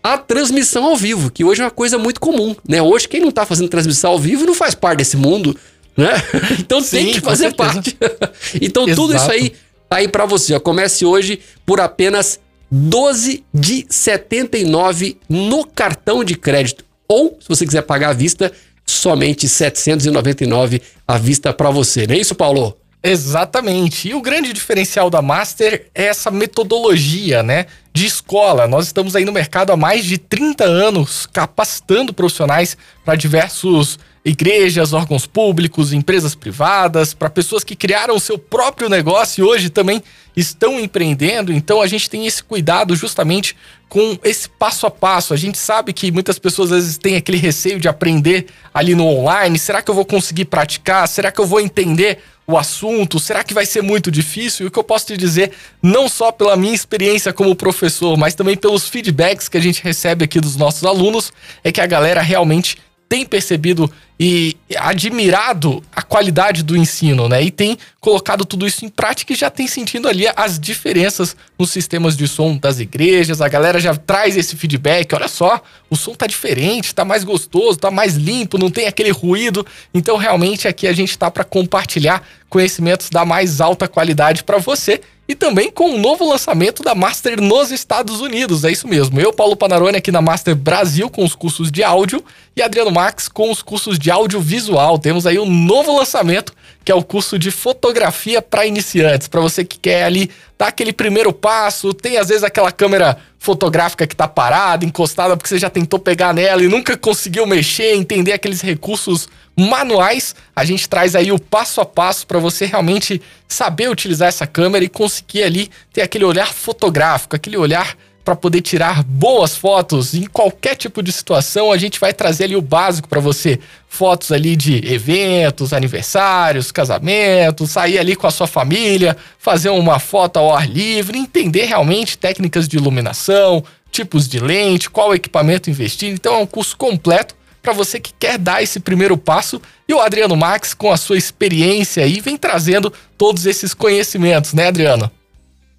Speaker 2: à transmissão ao vivo, que hoje é uma coisa muito comum, né? Hoje quem não está fazendo transmissão ao vivo não faz parte desse mundo, né? <laughs> Então Sim, tem que fazer parte. <laughs> então Exato. tudo isso aí tá aí para você, ó. Comece hoje por apenas 12 de 79 no cartão de crédito ou se você quiser pagar à vista, somente 799 à vista para você. Não é isso, Paulo?
Speaker 3: Exatamente. E o grande diferencial da Master é essa metodologia, né? De escola. Nós estamos aí no mercado há mais de 30 anos capacitando profissionais para diversos igrejas, órgãos públicos, empresas privadas, para pessoas que criaram o seu próprio negócio e hoje também estão empreendendo. Então a gente tem esse cuidado justamente com esse passo a passo. A gente sabe que muitas pessoas às vezes têm aquele receio de aprender ali no online. Será que eu vou conseguir praticar? Será que eu vou entender o assunto? Será que vai ser muito difícil? E o que eu posso te dizer, não só pela minha experiência como professor, mas também pelos feedbacks que a gente recebe aqui dos nossos alunos, é que a galera realmente tem percebido e admirado a qualidade do ensino, né? E tem colocado tudo isso em prática e já tem sentido ali as diferenças nos sistemas de som das igrejas. A galera já traz esse feedback. Olha só, o som tá diferente, tá mais gostoso, tá mais limpo, não tem aquele ruído. Então, realmente aqui a gente tá para compartilhar conhecimentos da mais alta qualidade para você e também com o novo lançamento da Master nos Estados Unidos. É isso mesmo. Eu, Paulo Panarone, aqui na Master Brasil com os cursos de áudio e Adriano Max com os cursos de audiovisual. Temos aí um novo lançamento que é o curso de fotografia para iniciantes, para você que quer ali dar aquele primeiro passo, tem às vezes aquela câmera fotográfica que está parada, encostada porque você já tentou pegar nela e nunca conseguiu mexer, entender aqueles recursos manuais, a gente traz aí o passo a passo para você realmente saber utilizar essa câmera e conseguir ali ter aquele olhar fotográfico, aquele olhar para poder tirar boas fotos em qualquer tipo de situação. A gente vai trazer ali o básico para você, fotos ali de eventos, aniversários, casamentos, sair ali com a sua família, fazer uma foto ao ar livre, entender realmente técnicas de iluminação, tipos de lente, qual equipamento investir. Então é um curso completo para você que quer dar esse primeiro passo. E o Adriano Max, com a sua experiência aí, vem trazendo todos esses conhecimentos, né, Adriano?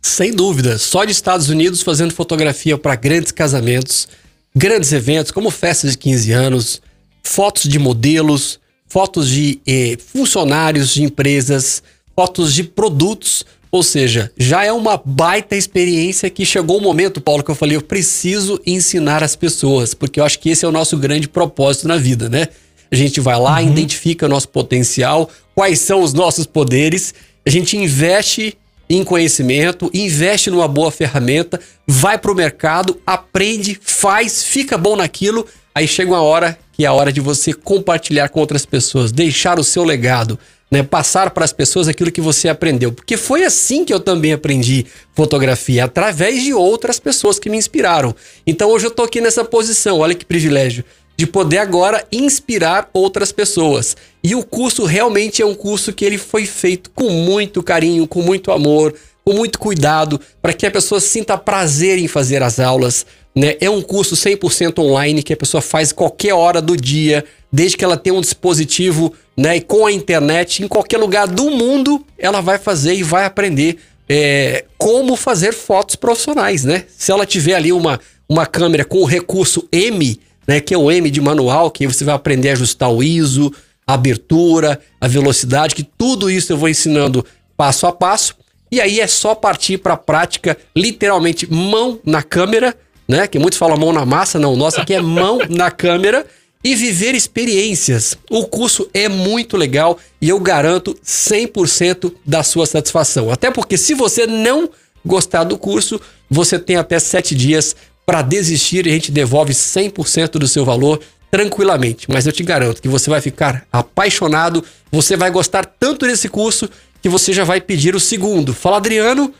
Speaker 2: Sem dúvida, só de Estados Unidos fazendo fotografia para grandes casamentos, grandes eventos como festas de 15 anos, fotos de modelos, fotos de eh, funcionários de empresas, fotos de produtos. Ou seja, já é uma baita experiência que chegou o momento, Paulo, que eu falei, eu preciso ensinar as pessoas, porque eu acho que esse é o nosso grande propósito na vida, né? A gente vai lá, uhum. identifica o nosso potencial, quais são os nossos poderes, a gente investe em conhecimento, investe numa boa ferramenta, vai para o mercado, aprende, faz, fica bom naquilo, aí chega uma hora que é a hora de você compartilhar com outras pessoas, deixar o seu legado, né, passar para as pessoas aquilo que você aprendeu. Porque foi assim que eu também aprendi fotografia, através de outras pessoas que me inspiraram. Então hoje eu estou aqui nessa posição, olha que privilégio de poder agora inspirar outras pessoas. E o curso realmente é um curso que ele foi feito com muito carinho, com muito amor, com muito cuidado, para que a pessoa sinta prazer em fazer as aulas. Né? É um curso 100% online que a pessoa faz qualquer hora do dia, desde que ela tenha um dispositivo né, com a internet, em qualquer lugar do mundo, ela vai fazer e vai aprender é, como fazer fotos profissionais. Né? Se ela tiver ali uma, uma câmera com o recurso M, né, que é o M de manual, que você vai aprender a ajustar o ISO, a abertura, a velocidade, que tudo isso eu vou ensinando passo a passo. E aí é só partir para a prática, literalmente mão na câmera, né? Que muitos falam mão na massa, não, nossa aqui é <laughs> mão na câmera e viver experiências. O curso é muito legal e eu garanto 100% da sua satisfação. Até porque se você não gostar do curso, você tem até sete dias para desistir e a gente devolve 100% do seu valor tranquilamente. Mas eu te garanto que você vai ficar apaixonado, você vai gostar tanto desse curso que você já vai pedir o segundo. Fala, Adriano,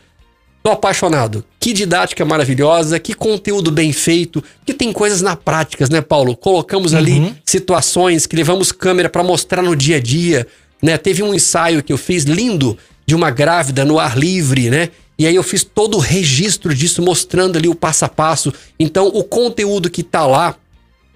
Speaker 2: tô apaixonado. Que didática maravilhosa, que conteúdo bem feito, que tem coisas na prática, né, Paulo? Colocamos ali uhum. situações que levamos câmera para mostrar no dia a dia, né? Teve um ensaio que eu fiz lindo de uma grávida no ar livre, né? E aí eu fiz todo o registro disso, mostrando ali o passo a passo. Então o conteúdo que tá lá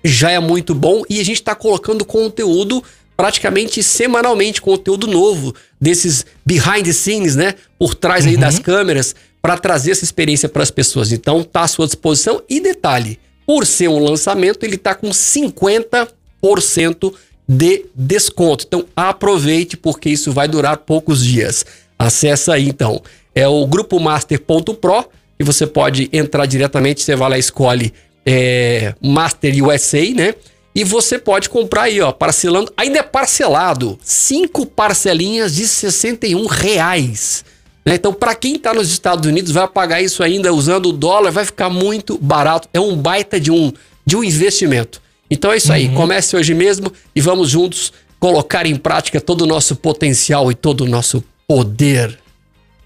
Speaker 2: já é muito bom e a gente está colocando conteúdo praticamente semanalmente, conteúdo novo desses behind the scenes, né? Por trás aí uhum. das câmeras, para trazer essa experiência para as pessoas. Então tá à sua disposição. E detalhe, por ser um lançamento, ele tá com 50% de desconto. Então aproveite porque isso vai durar poucos dias. Acesse aí então é o grupomaster.pro, que você pode entrar diretamente, você vai lá e escolhe é, Master USA, né? E você pode comprar aí, ó, parcelando, ainda é parcelado, cinco parcelinhas de 61 reais. Né? Então, para quem está nos Estados Unidos, vai pagar isso ainda usando o dólar, vai ficar muito barato. É um baita de um, de um investimento. Então é isso aí, uhum. comece hoje mesmo e vamos juntos colocar em prática todo o nosso potencial e todo o nosso poder.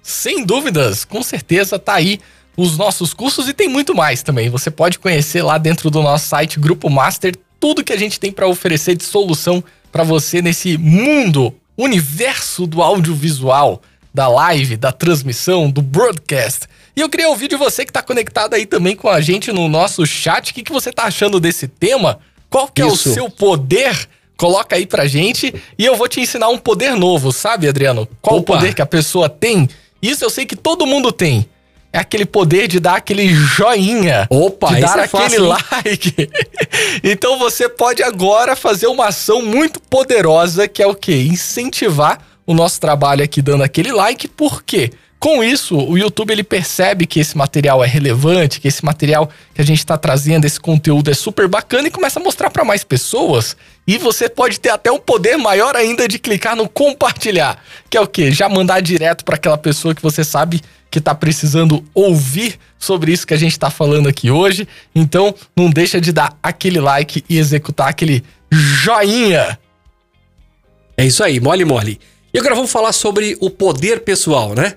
Speaker 3: Sem dúvidas, com certeza tá aí os nossos cursos e tem muito mais também. Você pode conhecer lá dentro do nosso site Grupo Master tudo que a gente tem para oferecer de solução para você nesse mundo, universo do audiovisual, da live, da transmissão, do broadcast. E eu queria ouvir de você que está conectado aí também com a gente no nosso chat. O que, que você está achando desse tema? Qual que Isso. é o seu poder? Coloca aí pra gente e eu vou te ensinar um poder novo, sabe, Adriano? Qual Opa. o poder que a pessoa tem? Isso eu sei que todo mundo tem é aquele poder de dar aquele joinha.
Speaker 2: Opa,
Speaker 3: de dar
Speaker 2: é
Speaker 3: aquele fácil, like. <laughs> então você pode agora fazer uma ação muito poderosa que é o quê? Incentivar o nosso trabalho aqui dando aquele like. Por quê? Com isso, o YouTube ele percebe que esse material é relevante, que esse material que a gente está trazendo, esse conteúdo é super bacana e começa a mostrar para mais pessoas. E você pode ter até um poder maior ainda de clicar no compartilhar, que é o que? Já mandar direto para aquela pessoa que você sabe que está precisando ouvir sobre isso que a gente está falando aqui hoje. Então, não deixa de dar aquele like e executar aquele joinha.
Speaker 2: É isso aí, mole mole. E agora vamos falar sobre o poder pessoal, né?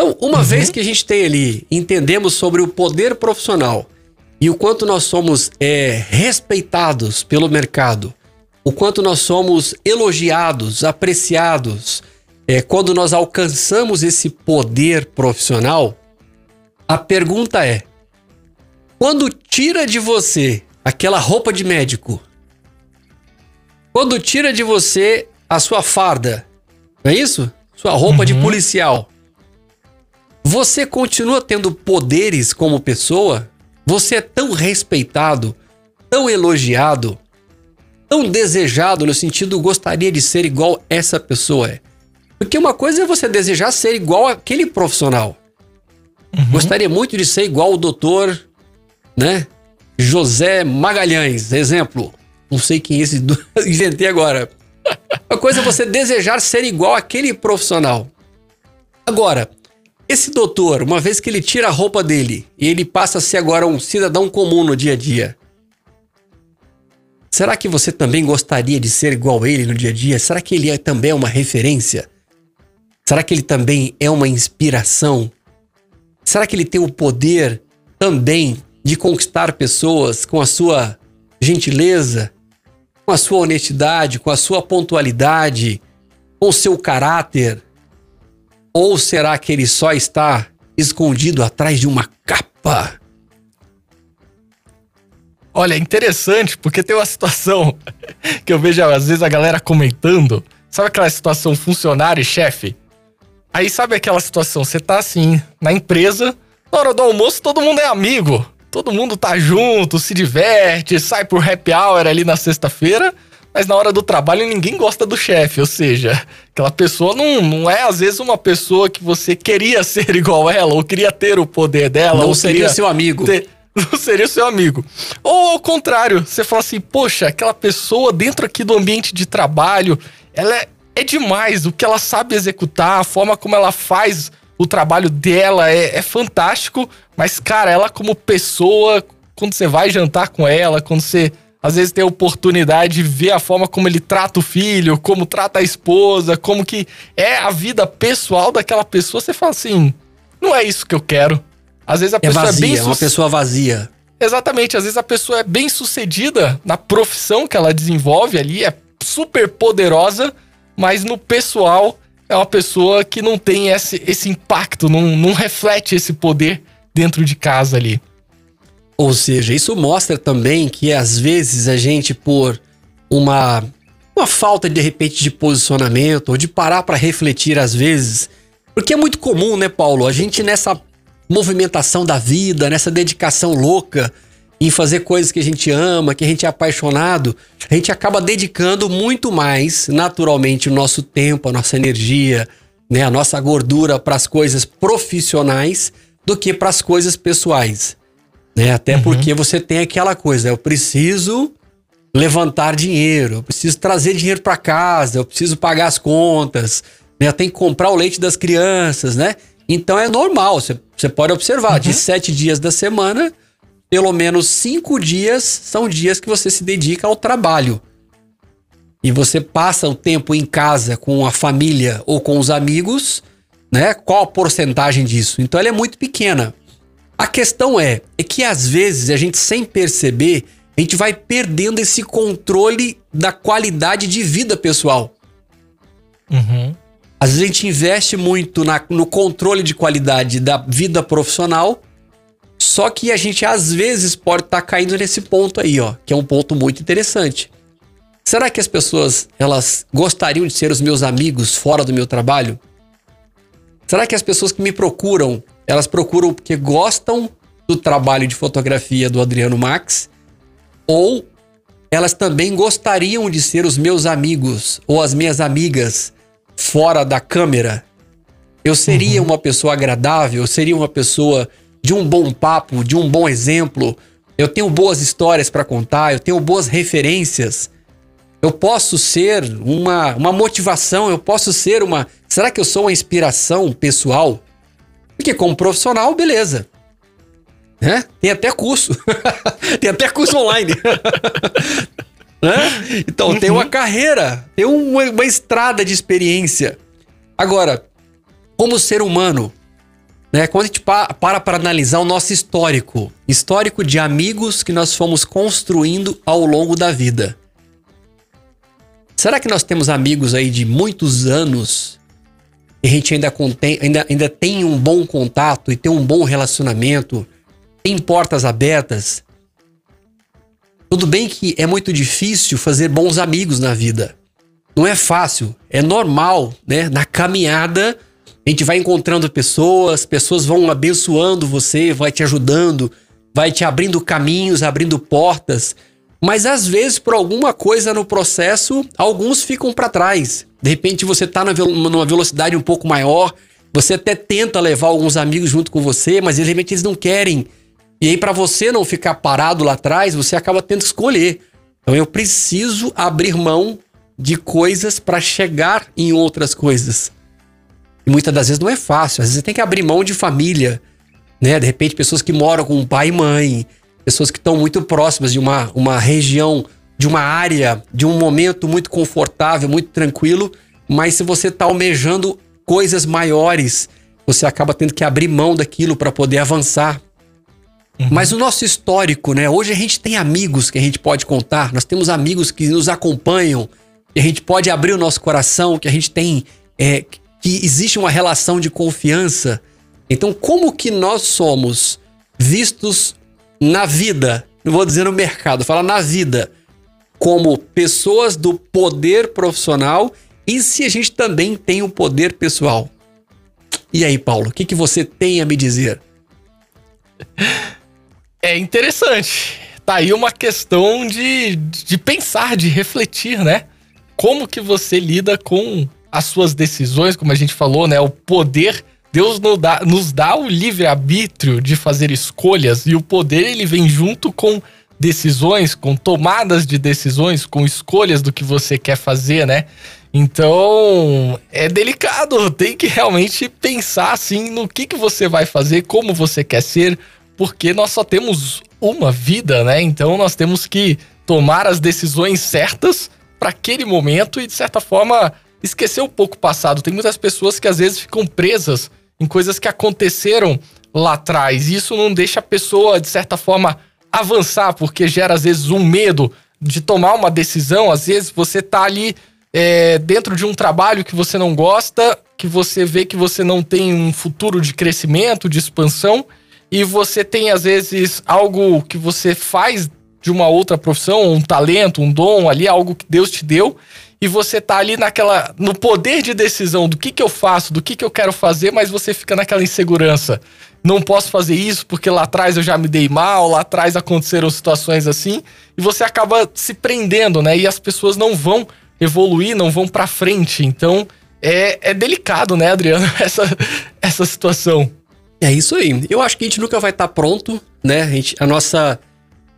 Speaker 2: Então, uma uhum. vez que a gente tem ali, entendemos sobre o poder profissional e o quanto nós somos é, respeitados pelo mercado, o quanto nós somos elogiados, apreciados, é, quando nós alcançamos esse poder profissional, a pergunta é: quando tira de você aquela roupa de médico, quando tira de você a sua farda, não é isso? Sua roupa uhum. de policial, você continua tendo poderes como pessoa? Você é tão respeitado, tão elogiado, tão desejado no sentido gostaria de ser igual essa pessoa é. Porque uma coisa é você desejar ser igual aquele profissional. Uhum. Gostaria muito de ser igual o doutor, né? José Magalhães, exemplo. Não sei quem é esse, <laughs> inventei agora. Uma coisa é você desejar ser igual aquele profissional. Agora, esse doutor, uma vez que ele tira a roupa dele e ele passa a ser agora um cidadão comum no dia a dia, será que você também gostaria de ser igual a ele no dia a dia? Será que ele é, também é uma referência? Será que ele também é uma inspiração? Será que ele tem o poder também de conquistar pessoas com a sua gentileza, com a sua honestidade, com a sua pontualidade, com o seu caráter? Ou será que ele só está escondido atrás de uma capa?
Speaker 3: Olha, interessante, porque tem uma situação <laughs> que eu vejo às vezes a galera comentando. Sabe aquela situação funcionário e chefe? Aí sabe aquela situação, você tá assim, na empresa, na hora do almoço todo mundo é amigo. Todo mundo tá junto, se diverte, sai por happy hour ali na sexta-feira mas na hora do trabalho ninguém gosta do chefe, ou seja, aquela pessoa não, não é às vezes uma pessoa que você queria <laughs> ser igual ela, ou queria ter o poder dela,
Speaker 2: não
Speaker 3: ou
Speaker 2: seria seu amigo.
Speaker 3: Ter, <laughs> não seria seu amigo. Ou ao contrário, você fala assim, poxa, aquela pessoa dentro aqui do ambiente de trabalho, ela é, é demais, o que ela sabe executar, a forma como ela faz o trabalho dela é, é fantástico, mas cara, ela como pessoa, quando você vai jantar com ela, quando você às vezes tem a oportunidade de ver a forma como ele trata o filho, como trata a esposa, como que é a vida pessoal daquela pessoa, você fala assim, não é isso que eu quero. Às vezes a
Speaker 2: é
Speaker 3: pessoa
Speaker 2: vazia, é bem... É uma pessoa vazia.
Speaker 3: Exatamente, às vezes a pessoa é bem sucedida na profissão que ela desenvolve ali, é super poderosa, mas no pessoal é uma pessoa que não tem esse, esse impacto, não, não reflete esse poder dentro de casa ali.
Speaker 2: Ou seja, isso mostra também que às vezes a gente, por uma, uma falta de repente de posicionamento ou de parar para refletir às vezes, porque é muito comum, né, Paulo? A gente nessa movimentação da vida, nessa dedicação louca em fazer coisas que a gente ama, que a gente é apaixonado, a gente acaba dedicando muito mais naturalmente o nosso tempo, a nossa energia, né, a nossa gordura para as coisas profissionais do que para as coisas pessoais. Né? Até uhum. porque você tem aquela coisa, eu preciso levantar dinheiro, eu preciso trazer dinheiro para casa, eu preciso pagar as contas, né? eu tenho que comprar o leite das crianças, né? Então é normal, você, pode observar, uhum. de sete dias da semana, pelo menos cinco dias são dias que você se dedica ao trabalho. E você passa o tempo em casa com a família ou com os amigos, né? Qual a porcentagem disso? Então ela é muito pequena. A questão é, é que às vezes a gente sem perceber, a gente vai perdendo esse controle da qualidade de vida pessoal.
Speaker 3: Uhum.
Speaker 2: Às vezes a gente investe muito na, no controle de qualidade da vida profissional, só que a gente às vezes pode estar tá caindo nesse ponto aí, ó, que é um ponto muito interessante. Será que as pessoas elas gostariam de ser os meus amigos fora do meu trabalho? Será que as pessoas que me procuram, elas procuram porque gostam do trabalho de fotografia do Adriano Max? Ou elas também gostariam de ser os meus amigos ou as minhas amigas fora da câmera? Eu seria uhum. uma pessoa agradável, eu seria uma pessoa de um bom papo, de um bom exemplo. Eu tenho boas histórias para contar, eu tenho boas referências. Eu posso ser uma, uma motivação, eu posso ser uma. Será que eu sou uma inspiração pessoal? Porque como profissional, beleza. Né? Tem até curso. <laughs> tem até curso online. <laughs> né? Então, uhum. tem uma carreira, tem uma, uma estrada de experiência. Agora, como ser humano, né? Quando a gente para para analisar o nosso histórico, histórico de amigos que nós fomos construindo ao longo da vida. Será que nós temos amigos aí de muitos anos e a gente ainda, contém, ainda, ainda tem um bom contato e tem um bom relacionamento, tem portas abertas? Tudo bem que é muito difícil fazer bons amigos na vida. Não é fácil, é normal, né? Na caminhada, a gente vai encontrando pessoas, pessoas vão abençoando você, vai te ajudando, vai te abrindo caminhos, abrindo portas. Mas às vezes, por alguma coisa no processo, alguns ficam para trás. De repente você está numa velocidade um pouco maior, você até tenta levar alguns amigos junto com você, mas de repente eles não querem. E aí, para você não ficar parado lá atrás, você acaba tendo que escolher. Então eu preciso abrir mão de coisas para chegar em outras coisas. E muitas das vezes não é fácil. Às vezes você tem que abrir mão de família, né? De repente, pessoas que moram com pai e mãe, pessoas que estão muito próximas de uma, uma região, de uma área, de um momento muito confortável, muito tranquilo, mas se você está almejando coisas maiores, você acaba tendo que abrir mão daquilo para poder avançar. Uhum. Mas o nosso histórico, né? Hoje a gente tem amigos que a gente pode contar, nós temos amigos que nos acompanham, que a gente pode abrir o nosso coração, que a gente tem. É, que existe uma relação de confiança. Então, como que nós somos vistos na vida, não vou dizer no mercado, fala na vida, como pessoas do poder profissional e se a gente também tem o um poder pessoal. E aí, Paulo, o que, que você tem a me dizer? <laughs>
Speaker 3: É interessante. Tá aí uma questão de, de pensar, de refletir, né? Como que você lida com as suas decisões, como a gente falou, né? O poder Deus nos dá, nos dá o livre-arbítrio de fazer escolhas e o poder ele vem junto com decisões, com tomadas de decisões, com escolhas do que você quer fazer, né? Então, é delicado, tem que realmente pensar assim no que, que você vai fazer, como você quer ser, porque nós só temos uma vida, né? Então, nós temos que tomar as decisões certas para aquele momento e, de certa forma, esquecer um pouco o passado. Tem muitas pessoas que às vezes ficam presas em coisas que aconteceram lá atrás. E isso não deixa a pessoa, de certa forma, avançar, porque gera às vezes um medo de tomar uma decisão. Às vezes você tá ali é, dentro de um trabalho que você não gosta, que você vê que você não tem um futuro de crescimento, de expansão, e você tem às vezes algo que você faz de uma outra profissão, um talento, um dom ali, algo que Deus te deu, e você tá ali naquela no poder de decisão do que que eu faço, do que que eu quero fazer, mas você fica naquela insegurança. Não posso fazer isso porque lá atrás eu já me dei mal, lá atrás aconteceram situações assim, e você acaba se prendendo, né? E as pessoas não vão evoluir, não vão para frente. Então, é, é delicado, né, Adriano, <laughs> essa, essa situação.
Speaker 2: É isso aí. Eu acho que a gente nunca vai estar tá pronto, né? A, gente, a nossa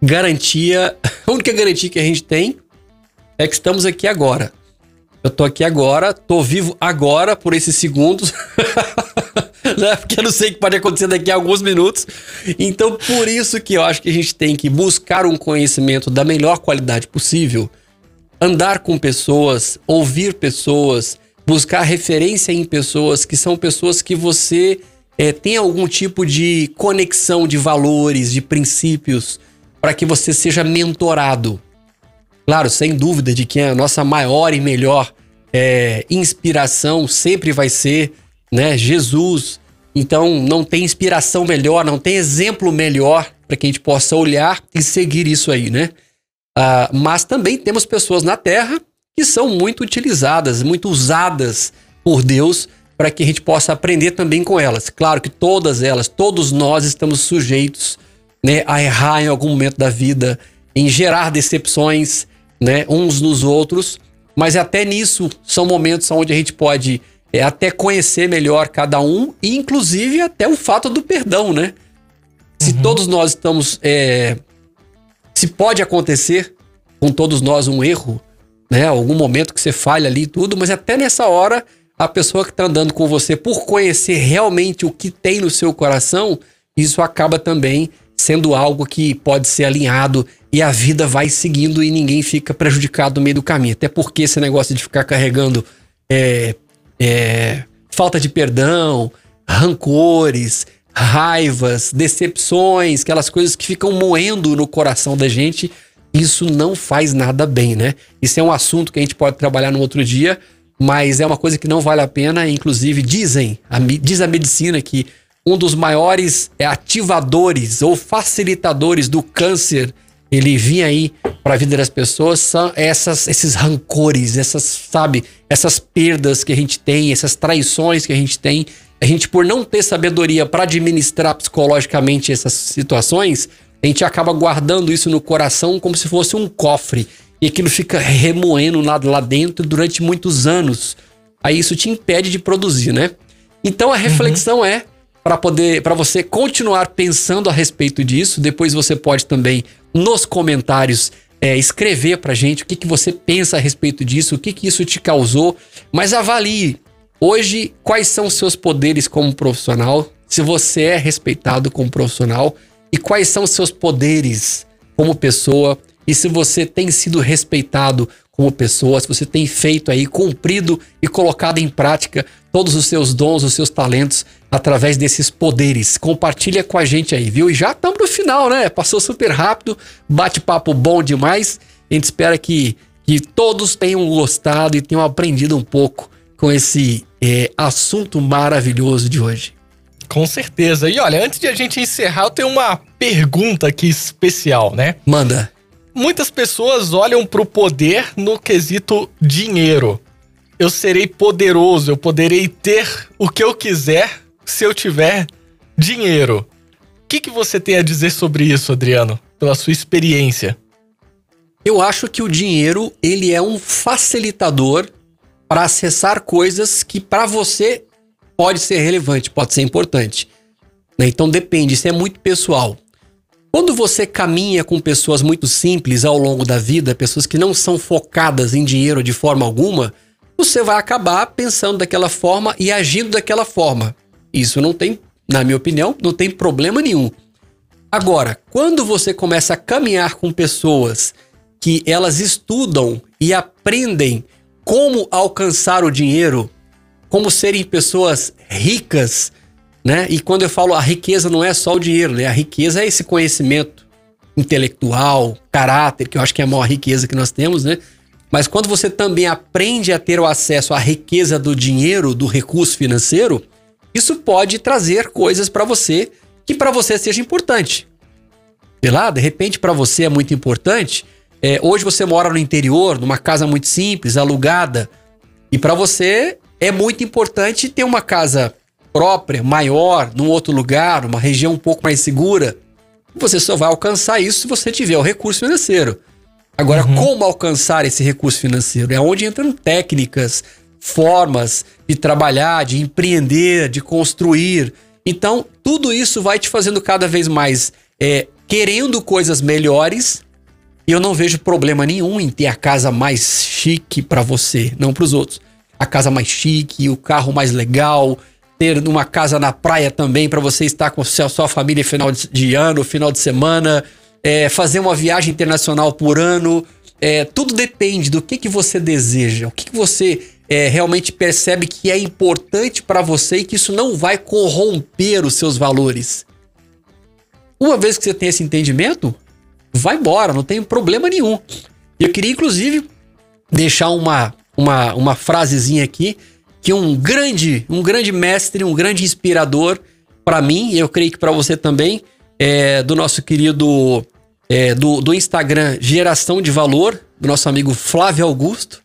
Speaker 2: garantia, <laughs> a única garantia que a gente tem é que estamos aqui agora. Eu tô aqui agora, tô vivo agora por esses segundos. <laughs> né? Porque eu não sei o que pode acontecer daqui a alguns minutos. Então, por isso que eu acho que a gente tem que buscar um conhecimento da melhor qualidade possível, andar com pessoas, ouvir pessoas, buscar referência em pessoas que são pessoas que você é, tem algum tipo de conexão de valores, de princípios, para que você seja mentorado. Claro, sem dúvida de que a nossa maior e melhor é, inspiração sempre vai ser né, Jesus. Então, não tem inspiração melhor, não tem exemplo melhor para que a gente possa olhar e seguir isso aí, né? Ah, mas também temos pessoas na Terra que são muito utilizadas, muito usadas por Deus para que a gente possa aprender também com elas. Claro que todas elas, todos nós estamos sujeitos né, a errar em algum momento da vida, em gerar decepções né, uns nos outros, mas até nisso são momentos onde a gente pode é, até conhecer melhor cada um e inclusive até o fato do perdão, né? Se uhum. todos nós estamos. É, se pode acontecer com todos nós um erro, né? Algum momento que você falha ali e tudo, mas até nessa hora, a pessoa que está andando com você, por conhecer realmente o que tem no seu coração, isso acaba também sendo algo que pode ser alinhado e a vida vai seguindo e ninguém fica prejudicado no meio do caminho. Até porque esse negócio de ficar carregando é, é, falta de perdão, rancores, raivas, decepções, aquelas coisas que ficam moendo no coração da gente, isso não faz nada bem, né? Isso é um assunto que a gente pode trabalhar no outro dia, mas é uma coisa que não vale a pena. Inclusive, dizem, a, diz a medicina que um dos maiores é, ativadores ou facilitadores do câncer, ele vinha aí para a vida das pessoas, são essas, esses rancores, essas, sabe, essas perdas que a gente tem, essas traições que a gente tem. A gente, por não ter sabedoria para administrar psicologicamente essas situações, a gente acaba guardando isso no coração como se fosse um cofre. E aquilo fica remoendo lá, lá dentro durante muitos anos. Aí isso te impede de produzir, né? Então a reflexão uhum. é para poder para você continuar pensando a respeito disso. Depois você pode também nos comentários é, escrever para gente o que, que você pensa a respeito disso, o que, que isso te causou. Mas avalie hoje quais são os seus poderes como profissional, se você é respeitado como profissional e quais são os seus poderes como pessoa e se você tem sido respeitado como pessoa, se você tem feito aí, cumprido e colocado em prática todos os seus dons, os seus talentos através desses poderes. Compartilha com a gente aí, viu? E já estamos no final, né? Passou super rápido, bate-papo bom demais. A gente espera que, que todos tenham gostado e tenham aprendido um pouco com esse é, assunto maravilhoso de hoje.
Speaker 3: Com certeza. E olha, antes de a gente encerrar, eu tenho uma pergunta aqui especial, né?
Speaker 2: Manda.
Speaker 3: Muitas pessoas olham para o poder no quesito dinheiro. Eu serei poderoso, eu poderei ter o que eu quiser se eu tiver dinheiro. O que, que você tem a dizer sobre isso, Adriano, pela sua experiência?
Speaker 2: Eu acho que o dinheiro ele é um facilitador para acessar coisas que para você pode ser relevante, pode ser importante. Né? Então depende, isso é muito pessoal. Quando você caminha com pessoas muito simples ao longo da vida, pessoas que não são focadas em dinheiro de forma alguma, você vai acabar pensando daquela forma e agindo daquela forma. Isso não tem, na minha opinião, não tem problema nenhum. Agora, quando você começa a caminhar com pessoas que elas estudam e aprendem como alcançar o dinheiro, como serem pessoas ricas, né? E quando eu falo a riqueza não é só o dinheiro, né? A riqueza é esse conhecimento intelectual, caráter, que eu acho que é a maior riqueza que nós temos, né? Mas quando você também aprende a ter o acesso à riqueza do dinheiro, do recurso financeiro, isso pode trazer coisas para você que para você seja importante. Sei lá, de repente para você é muito importante. É, hoje você mora no interior, numa casa muito simples, alugada, e para você é muito importante ter uma casa própria, maior, num outro lugar, uma região um pouco mais segura. Você só vai alcançar isso se você tiver o recurso financeiro. Agora, uhum. como alcançar esse recurso financeiro? É onde entram técnicas, formas de trabalhar, de empreender, de construir. Então, tudo isso vai te fazendo cada vez mais é, querendo coisas melhores. E eu não vejo problema nenhum em ter a casa mais chique para você, não para os outros a casa mais chique, o carro mais legal, ter uma casa na praia também para você estar com a sua família final de ano, final de semana, é, fazer uma viagem internacional por ano. É, tudo depende do que, que você deseja, o que, que você é, realmente percebe que é importante para você e que isso não vai corromper os seus valores. Uma vez que você tem esse entendimento, vai embora, não tem problema nenhum. Eu queria, inclusive, deixar uma, uma, uma frasezinha aqui que um grande, um grande mestre, um grande inspirador para mim, e eu creio que para você também, é, do nosso querido é, do, do Instagram Geração de Valor, do nosso amigo Flávio Augusto,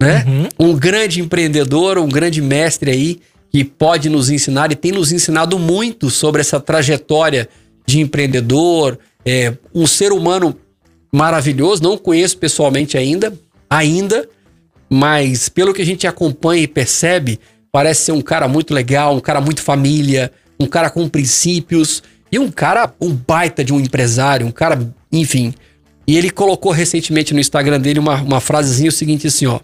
Speaker 2: né? Uhum. Um grande empreendedor, um grande mestre aí que pode nos ensinar e tem nos ensinado muito sobre essa trajetória de empreendedor, é, um ser humano maravilhoso. Não conheço pessoalmente ainda, ainda, mas pelo que a gente acompanha e percebe, parece ser um cara muito legal, um cara muito família, um cara com princípios e um cara, um baita de um empresário, um cara, enfim. E ele colocou recentemente no Instagram dele uma, uma frasezinha o seguinte assim, ó.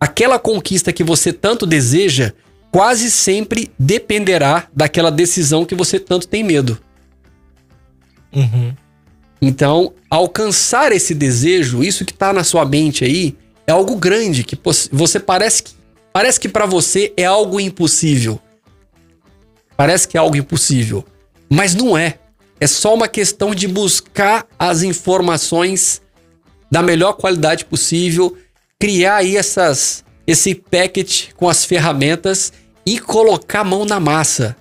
Speaker 2: Aquela conquista que você tanto deseja quase sempre dependerá daquela decisão que você tanto tem medo. Uhum. Então, alcançar esse desejo, isso que está na sua mente aí, é algo grande que você parece que parece que para você é algo impossível. Parece que é algo impossível, mas não é. É só uma questão de buscar as informações da melhor qualidade possível, criar aí essas esse packet com as ferramentas e colocar a mão na massa.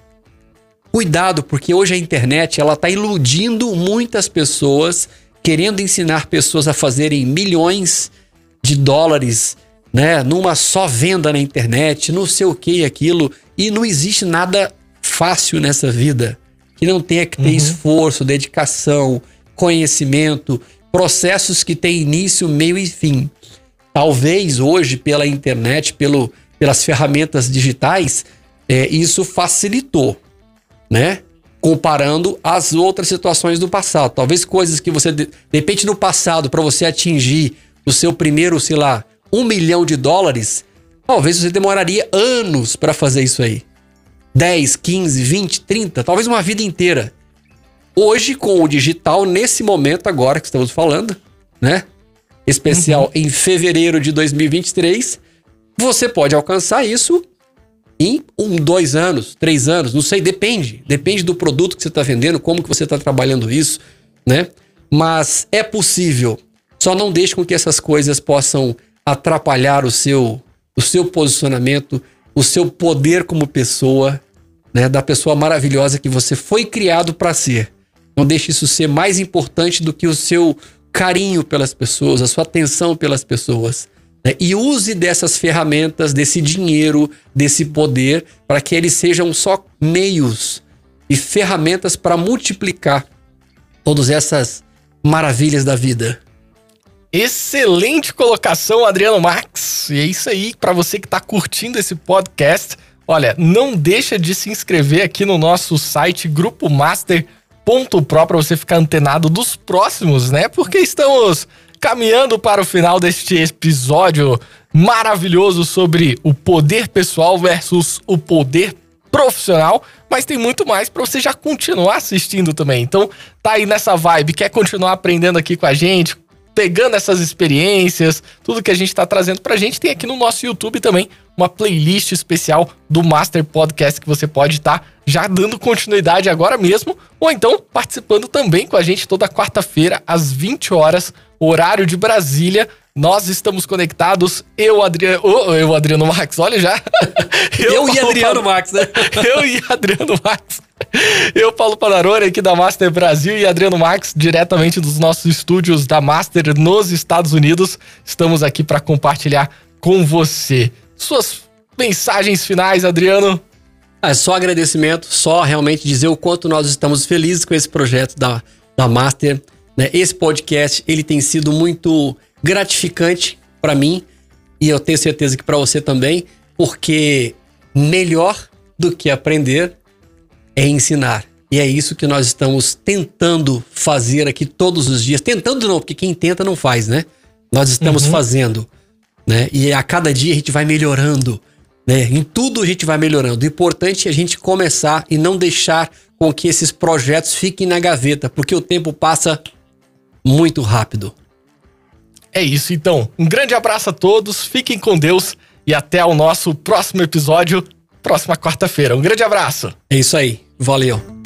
Speaker 2: Cuidado, porque hoje a internet ela está iludindo muitas pessoas, querendo ensinar pessoas a fazerem milhões de dólares, né, numa só venda na internet, não sei o que aquilo, e não existe nada fácil nessa vida que não tenha que ter uhum. esforço, dedicação, conhecimento, processos que têm início, meio e fim. Talvez hoje, pela internet, pelo, pelas ferramentas digitais, é, isso facilitou, né? Comparando as outras situações do passado. Talvez coisas que você, de repente, no passado, para você atingir o seu primeiro, sei lá, um milhão de dólares, talvez você demoraria anos para fazer isso aí. 10, 15, 20, 30, talvez uma vida inteira. Hoje, com o digital, nesse momento agora que estamos falando, né? Especial uhum. em fevereiro de 2023, você pode alcançar isso em um, dois anos, três anos, não sei, depende. Depende do produto que você está vendendo, como que você está trabalhando isso, né? Mas é possível. Só não deixe com que essas coisas possam atrapalhar o seu, o seu posicionamento, o seu poder como pessoa, né, da pessoa maravilhosa que você foi criado para ser. Não deixe isso ser mais importante do que o seu carinho pelas pessoas, a sua atenção pelas pessoas. Né? E use dessas ferramentas, desse dinheiro, desse poder, para que eles sejam só meios e ferramentas para multiplicar todas essas maravilhas da vida.
Speaker 3: Excelente colocação, Adriano Max. E é isso aí, para você que está curtindo esse podcast, olha, não deixa de se inscrever aqui no nosso site grupomaster.pro para você ficar antenado dos próximos, né? Porque estamos caminhando para o final deste episódio maravilhoso sobre o poder pessoal versus o poder profissional, mas tem muito mais para você já continuar assistindo também. Então, tá aí nessa vibe, quer continuar aprendendo aqui com a gente, pegando essas experiências, tudo que a gente está trazendo para a gente, tem aqui no nosso YouTube também uma playlist especial do Master Podcast que você pode estar tá já dando continuidade agora mesmo, ou então participando também com a gente toda quarta-feira às 20 horas, horário de Brasília. Nós estamos conectados, eu, Adriano, oh, eu, Adriano Max, olha já. <laughs>
Speaker 2: eu, eu e <laughs> Adriano Max, né? <laughs>
Speaker 3: eu e Adriano Max. <laughs> Eu, Paulo Panarone, aqui da Master Brasil, e Adriano Max, diretamente dos nossos estúdios da Master nos Estados Unidos. Estamos aqui para compartilhar com você. Suas mensagens finais, Adriano?
Speaker 2: É só agradecimento, só realmente dizer o quanto nós estamos felizes com esse projeto da, da Master. Né? Esse podcast ele tem sido muito gratificante para mim e eu tenho certeza que para você também, porque melhor do que aprender é ensinar. E é isso que nós estamos tentando fazer aqui todos os dias. Tentando não, porque quem tenta não faz, né? Nós estamos uhum. fazendo, né? E a cada dia a gente vai melhorando, Né? Em tudo a gente vai melhorando. O importante é a gente começar e não deixar com que esses projetos fiquem na gaveta, porque o tempo passa muito rápido.
Speaker 3: É isso então. Um grande abraço a todos, fiquem com Deus e até o nosso próximo episódio, próxima quarta-feira. Um grande abraço.
Speaker 2: É isso aí. Valeu.